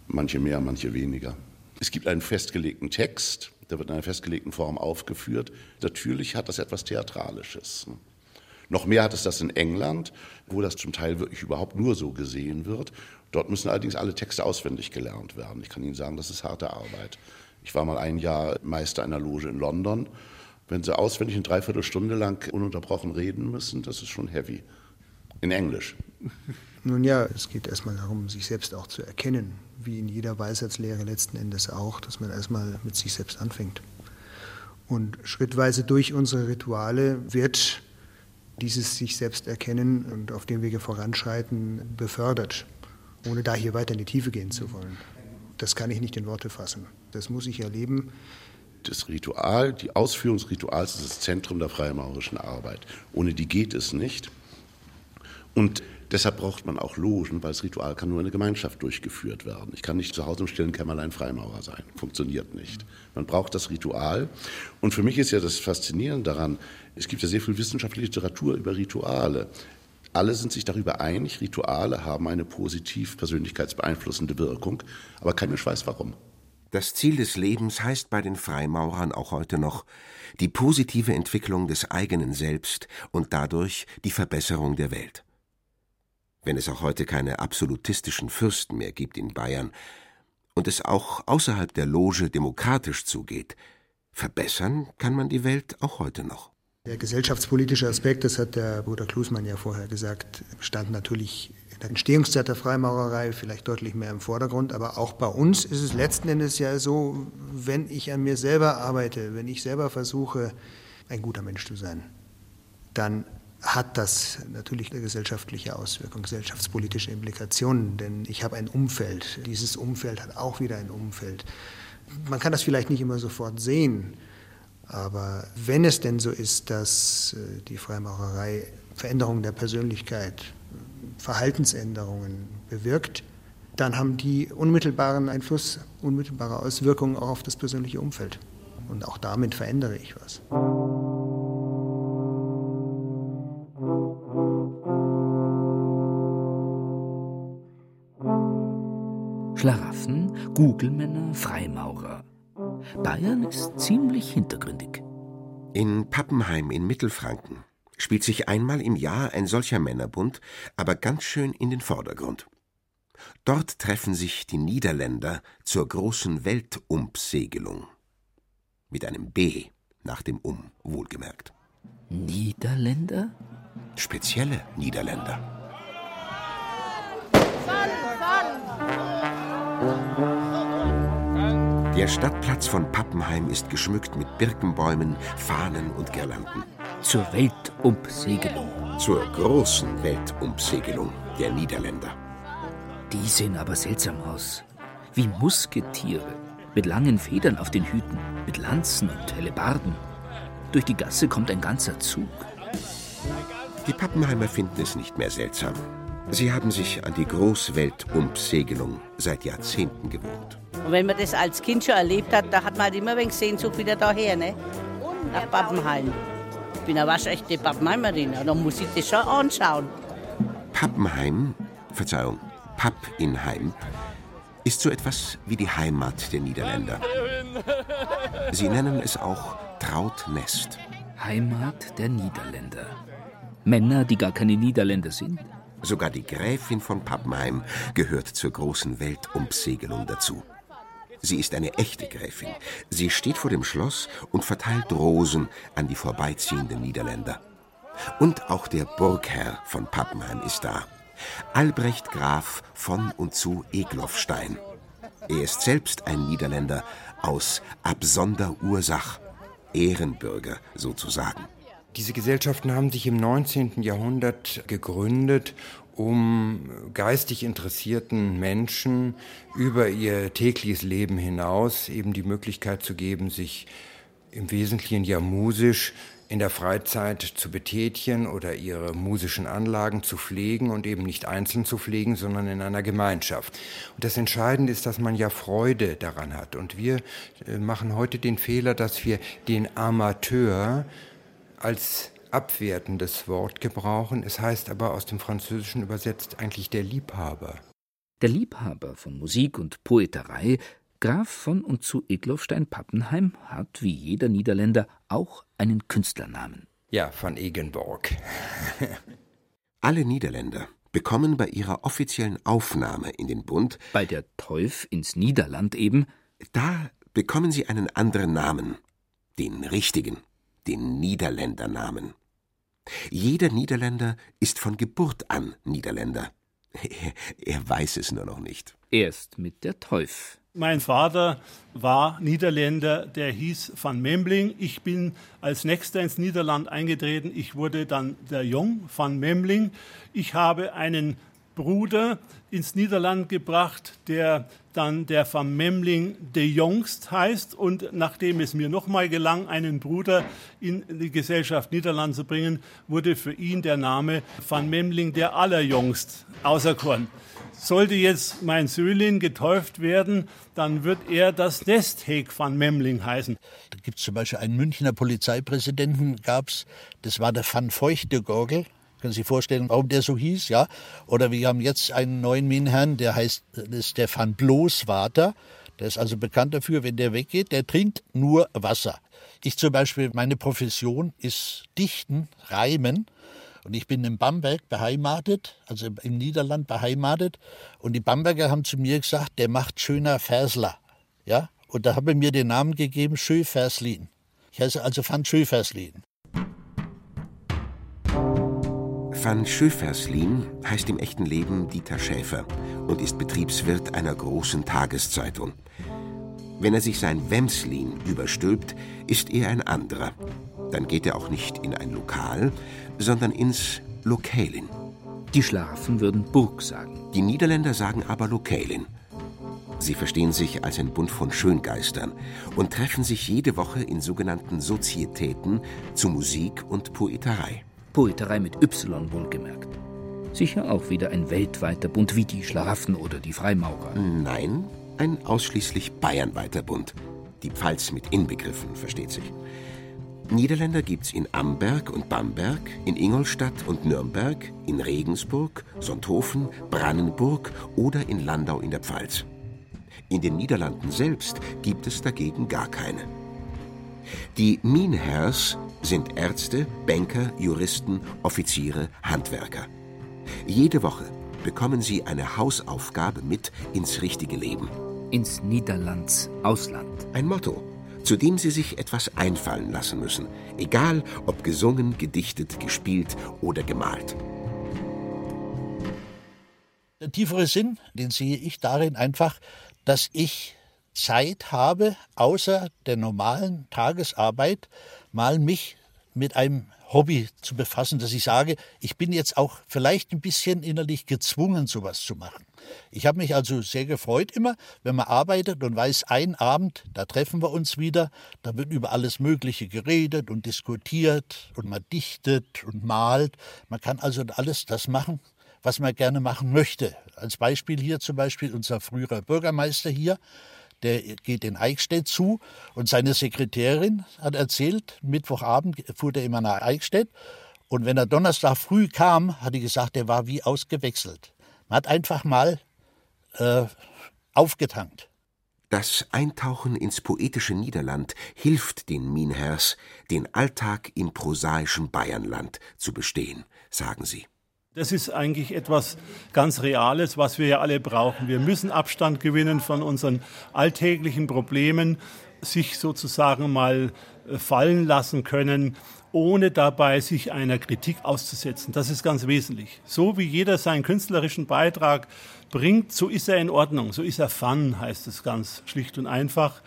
S16: Manche mehr, manche weniger. Es gibt einen festgelegten Text, der wird in einer festgelegten Form aufgeführt. Natürlich hat das etwas Theatralisches. Noch mehr hat es das in England, wo das zum Teil wirklich überhaupt nur so gesehen wird. Dort müssen allerdings alle Texte auswendig gelernt werden. Ich kann Ihnen sagen, das ist harte Arbeit. Ich war mal ein Jahr Meister einer Loge in London. Wenn Sie auswendig eine Dreiviertelstunde lang ununterbrochen reden müssen, das ist schon heavy. In Englisch.
S17: Nun ja, es geht erstmal darum, sich selbst auch zu erkennen, wie in jeder Weisheitslehre letzten Endes auch, dass man erstmal mit sich selbst anfängt. Und schrittweise durch unsere Rituale wird dieses sich selbst erkennen und auf dem Wege voranschreiten befördert, ohne da hier weiter in die Tiefe gehen zu wollen. Das kann ich nicht in Worte fassen. Das muss ich erleben.
S16: Das Ritual, die Ausführungsrituals ist das Zentrum der freimaurischen Arbeit. Ohne die geht es nicht. Und deshalb braucht man auch Logen, weil das Ritual kann nur in der Gemeinschaft durchgeführt werden. Ich kann nicht zu Hause im stillen Kämmerlein Freimaurer sein. Funktioniert nicht. Man braucht das Ritual. Und für mich ist ja das Faszinierende daran, es gibt ja sehr viel wissenschaftliche Literatur über Rituale. Alle sind sich darüber einig, Rituale haben eine positiv persönlichkeitsbeeinflussende Wirkung, aber kein Mensch weiß warum.
S3: Das Ziel des Lebens heißt bei den Freimaurern auch heute noch die positive Entwicklung des eigenen Selbst und dadurch die Verbesserung der Welt. Wenn es auch heute keine absolutistischen Fürsten mehr gibt in Bayern und es auch außerhalb der Loge demokratisch zugeht, verbessern kann man die Welt auch heute noch.
S17: Der gesellschaftspolitische Aspekt, das hat der Bruder Klusmann ja vorher gesagt, stand natürlich in der Entstehungszeit der Freimaurerei vielleicht deutlich mehr im Vordergrund. Aber auch bei uns ist es letzten Endes ja so, wenn ich an mir selber arbeite, wenn ich selber versuche, ein guter Mensch zu sein, dann hat das natürlich eine gesellschaftliche Auswirkung, gesellschaftspolitische Implikationen, denn ich habe ein Umfeld. Dieses Umfeld hat auch wieder ein Umfeld. Man kann das vielleicht nicht immer sofort sehen, aber wenn es denn so ist, dass äh, die Freimaurerei Veränderungen der Persönlichkeit, Verhaltensänderungen bewirkt, dann haben die unmittelbaren Einfluss, unmittelbare Auswirkungen auch auf das persönliche Umfeld. Und auch damit verändere ich was.
S2: Schlaraffen, Gugelmänner, Freimaurer. Bayern ist ziemlich hintergründig.
S3: In Pappenheim in Mittelfranken spielt sich einmal im Jahr ein solcher Männerbund, aber ganz schön in den Vordergrund. Dort treffen sich die Niederländer zur großen Weltumpsegelung. Mit einem B nach dem Um, wohlgemerkt.
S2: Niederländer?
S3: Spezielle Niederländer. Der Stadtplatz von Pappenheim ist geschmückt mit Birkenbäumen, Fahnen und Girlanden.
S2: Zur Weltumpsegelung.
S3: Zur großen Weltumpsegelung der Niederländer.
S2: Die sehen aber seltsam aus. Wie Musketiere. Mit langen Federn auf den Hüten, mit Lanzen und Hellebarden. Durch die Gasse kommt ein ganzer Zug.
S3: Die Pappenheimer finden es nicht mehr seltsam. Sie haben sich an die Großweltumpsegelung seit Jahrzehnten gewohnt.
S18: Und wenn man das als Kind schon erlebt hat, da hat man halt immer ein wenig Sehnsucht wieder daher, ne? Nach Pappenheim. Ich bin eine waschechte Pappenheimerin, da muss ich das schon anschauen.
S3: Pappenheim, Verzeihung, Papp in Heim, ist so etwas wie die Heimat der Niederländer. Sie nennen es auch Trautnest.
S2: Heimat der Niederländer. Männer, die gar keine Niederländer sind.
S3: Sogar die Gräfin von Pappenheim gehört zur großen Weltumpsegelung dazu. Sie ist eine echte Gräfin. Sie steht vor dem Schloss und verteilt Rosen an die vorbeiziehenden Niederländer. Und auch der Burgherr von Pappenheim ist da. Albrecht Graf von und zu Egloffstein. Er ist selbst ein Niederländer aus absonder Ursach, Ehrenbürger sozusagen.
S19: Diese Gesellschaften haben sich im 19. Jahrhundert gegründet, um geistig interessierten Menschen über ihr tägliches Leben hinaus eben die Möglichkeit zu geben, sich im Wesentlichen ja musisch in der Freizeit zu betätigen oder ihre musischen Anlagen zu pflegen und eben nicht einzeln zu pflegen, sondern in einer Gemeinschaft. Und das Entscheidende ist, dass man ja Freude daran hat. Und wir äh, machen heute den Fehler, dass wir den Amateur als abwertendes Wort gebrauchen. Es heißt aber aus dem Französischen übersetzt eigentlich der Liebhaber.
S2: Der Liebhaber von Musik und Poeterei Graf von und zu Eglofstein-Pappenheim hat wie jeder Niederländer auch einen Künstlernamen.
S19: Ja, von Egenborg.
S3: Alle Niederländer bekommen bei ihrer offiziellen Aufnahme in den Bund,
S2: bei der Teuf ins Niederland eben,
S3: da bekommen sie einen anderen Namen, den richtigen, den Niederländernamen. Jeder Niederländer ist von Geburt an Niederländer. Er weiß es nur noch nicht.
S2: Erst mit der Teuf.
S20: Mein Vater war Niederländer, der hieß Van Memling. Ich bin als Nächster ins Niederland eingetreten. Ich wurde dann der Jung van Memling. Ich habe einen Bruder ins Niederland gebracht, der dann der Van Memling de Jongst heißt. Und nachdem es mir nochmal gelang, einen Bruder in die Gesellschaft Niederland zu bringen, wurde für ihn der Name Van Memling der Allerjongst auserkoren. Sollte jetzt mein Söhlin getauft werden, dann wird er das Nestheg van Memling heißen.
S21: Da gibt es zum Beispiel einen Münchner Polizeipräsidenten, gab's, das war der Van Feuchtegorgel. Können Sie sich vorstellen, warum der so hieß, ja? Oder wir haben jetzt einen neuen Minherrn, der heißt, das ist der Van Bloßwater. Der ist also bekannt dafür, wenn der weggeht, der trinkt nur Wasser. Ich zum Beispiel, meine Profession ist Dichten, Reimen. Und ich bin in Bamberg beheimatet, also im Niederland beheimatet. Und die Bamberger haben zu mir gesagt, der macht schöner Versler. Ja? Und da habe ich mir den Namen gegeben, Schöferslin. Ich heiße also Van Schöferslin.
S3: Van Schöferslin heißt im echten Leben Dieter Schäfer und ist Betriebswirt einer großen Tageszeitung. Wenn er sich sein Wemslin überstülpt, ist er ein anderer. Dann geht er auch nicht in ein Lokal, sondern ins Lokalin.
S2: Die Schlafen würden Burg sagen.
S3: Die Niederländer sagen aber Lokalin. Sie verstehen sich als ein Bund von Schöngeistern und treffen sich jede Woche in sogenannten Sozietäten zu Musik und Poeterei.
S2: Poeterei mit Y wohlgemerkt. Sicher auch wieder ein weltweiter Bund wie die Schlaraffen oder die Freimaurer.
S3: Nein, ein ausschließlich bayernweiter Bund. Die Pfalz mit inbegriffen, versteht sich. Niederländer gibt's in Amberg und Bamberg, in Ingolstadt und Nürnberg, in Regensburg, Sonthofen, Brandenburg oder in Landau in der Pfalz. In den Niederlanden selbst gibt es dagegen gar keine. Die Minherrs sind Ärzte, Banker, Juristen, Offiziere, Handwerker. Jede Woche bekommen sie eine Hausaufgabe mit ins richtige Leben.
S2: Ins Niederlands Ausland.
S3: Ein Motto, zu dem sie sich etwas einfallen lassen müssen, egal ob gesungen, gedichtet, gespielt oder gemalt.
S21: Der tiefere Sinn, den sehe ich darin einfach, dass ich Zeit habe, außer der normalen Tagesarbeit, mal mich mit einem Hobby zu befassen, dass ich sage, ich bin jetzt auch vielleicht ein bisschen innerlich gezwungen, sowas zu machen. Ich habe mich also sehr gefreut immer, wenn man arbeitet und weiß, ein Abend, da treffen wir uns wieder, da wird über alles Mögliche geredet und diskutiert und man dichtet und malt. Man kann also alles das machen, was man gerne machen möchte. Als Beispiel hier zum Beispiel unser früherer Bürgermeister hier, der geht in Eichstätt zu und seine Sekretärin hat erzählt, Mittwochabend fuhr er immer nach Eichstätt und wenn er Donnerstag früh kam, hat er gesagt, er war wie ausgewechselt. Man hat einfach mal äh, aufgetankt.
S3: Das Eintauchen ins poetische Niederland hilft den Minhers, den Alltag im prosaischen Bayernland zu bestehen, sagen sie.
S20: Das ist eigentlich etwas ganz Reales, was wir ja alle brauchen. Wir müssen Abstand gewinnen von unseren alltäglichen Problemen, sich sozusagen mal äh, fallen lassen können, ohne dabei sich einer Kritik auszusetzen. Das ist ganz wesentlich. So wie jeder seinen künstlerischen Beitrag bringt, so ist er in Ordnung, so ist er fun, heißt es ganz schlicht und einfach.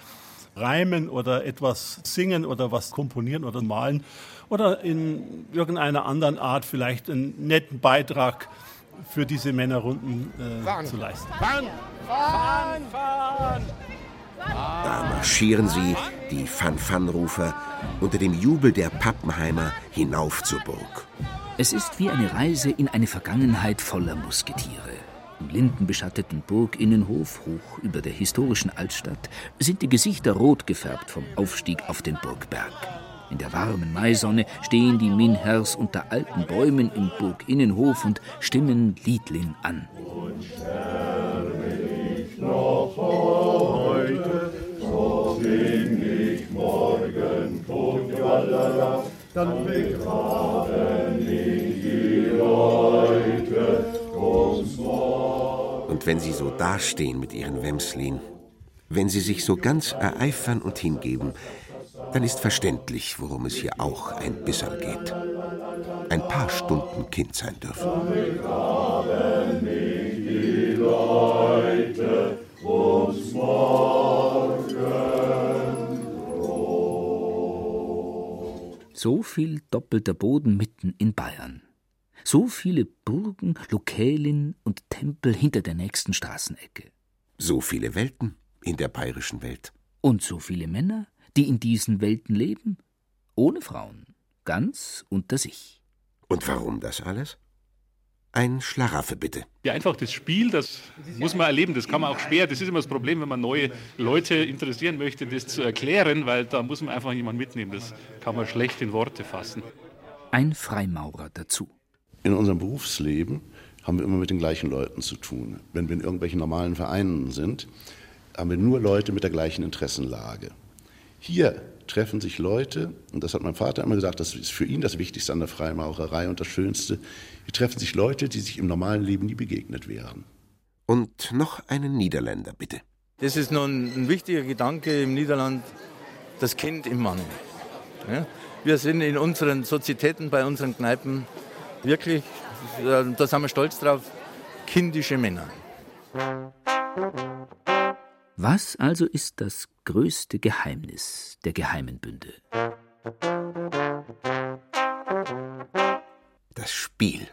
S20: Reimen oder etwas singen oder was komponieren oder malen oder in irgendeiner anderen Art vielleicht einen netten Beitrag für diese Männerrunden äh, zu leisten. Fahren! Fahren!
S3: Fahren! Da marschieren sie, die Fan-Fan-Rufer, unter dem Jubel der Pappenheimer hinauf zur Burg.
S2: Es ist wie eine Reise in eine Vergangenheit voller Musketiere. Im lindenbeschatteten Burginnenhof hoch über der historischen Altstadt sind die Gesichter rot gefärbt vom Aufstieg auf den Burgberg. In der warmen Maisonne stehen die Minhers unter alten Bäumen im Burginnenhof und stimmen Liedling an. Und noch heute, so sing ich morgen Totgalala,
S22: dann begraben die Leute.
S3: Und wenn sie so dastehen mit ihren Wemslin, wenn sie sich so ganz ereifern und hingeben, dann ist verständlich, worum es hier auch ein bisserl geht. Ein paar Stunden Kind sein dürfen.
S2: So viel doppelter Boden mitten in Bayern. So viele Burgen, Lokälen und Tempel hinter der nächsten Straßenecke.
S3: So viele Welten in der bayerischen Welt.
S2: Und so viele Männer, die in diesen Welten leben, ohne Frauen, ganz unter sich.
S3: Und warum das alles? Ein Schlaraffel, bitte.
S9: Ja, einfach das Spiel, das muss man erleben, das kann man auch schwer. Das ist immer das Problem, wenn man neue Leute interessieren möchte, das zu erklären, weil da muss man einfach jemanden mitnehmen. Das kann man schlecht in Worte fassen.
S2: Ein Freimaurer dazu.
S16: In unserem Berufsleben haben wir immer mit den gleichen Leuten zu tun. Wenn wir in irgendwelchen normalen Vereinen sind, haben wir nur Leute mit der gleichen Interessenlage. Hier treffen sich Leute, und das hat mein Vater immer gesagt, das ist für ihn das Wichtigste an der Freimaurerei und das Schönste, hier treffen sich Leute, die sich im normalen Leben nie begegnet wären.
S3: Und noch einen Niederländer, bitte.
S23: Das ist noch ein, ein wichtiger Gedanke im Niederland, das Kind im Mann. Ja? Wir sind in unseren Sozietäten, bei unseren Kneipen wirklich, da sind wir stolz drauf, kindische Männer.
S2: Was also ist das größte Geheimnis der geheimen Bünde?
S3: Das Spiel.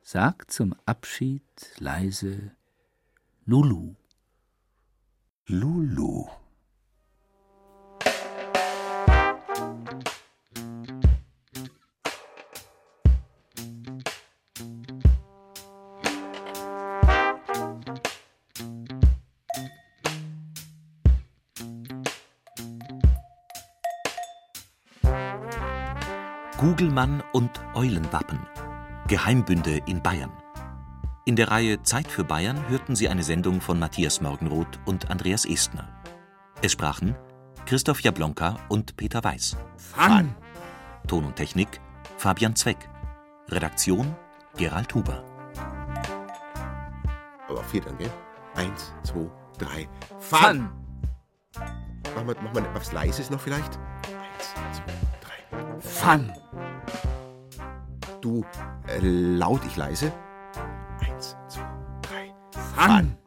S2: Sagt zum Abschied leise Lulu.
S3: Lulu.
S4: Gugelmann und Eulenwappen. Geheimbünde in Bayern. In der Reihe Zeit für Bayern hörten Sie eine Sendung von Matthias Morgenroth und Andreas Estner. Es sprachen Christoph Jablonka und Peter Weiß.
S22: Fun!
S4: Ton und Technik Fabian Zweck. Redaktion Gerald Huber.
S3: Aber vier dann, gell? Eins, zwei, drei.
S22: Fun!
S3: Machen wir, machen wir was Leises noch vielleicht? Eins, zwei, drei.
S22: Fun!
S3: Du äh, laut, ich leise. Eins, zwei, drei.
S22: Fun!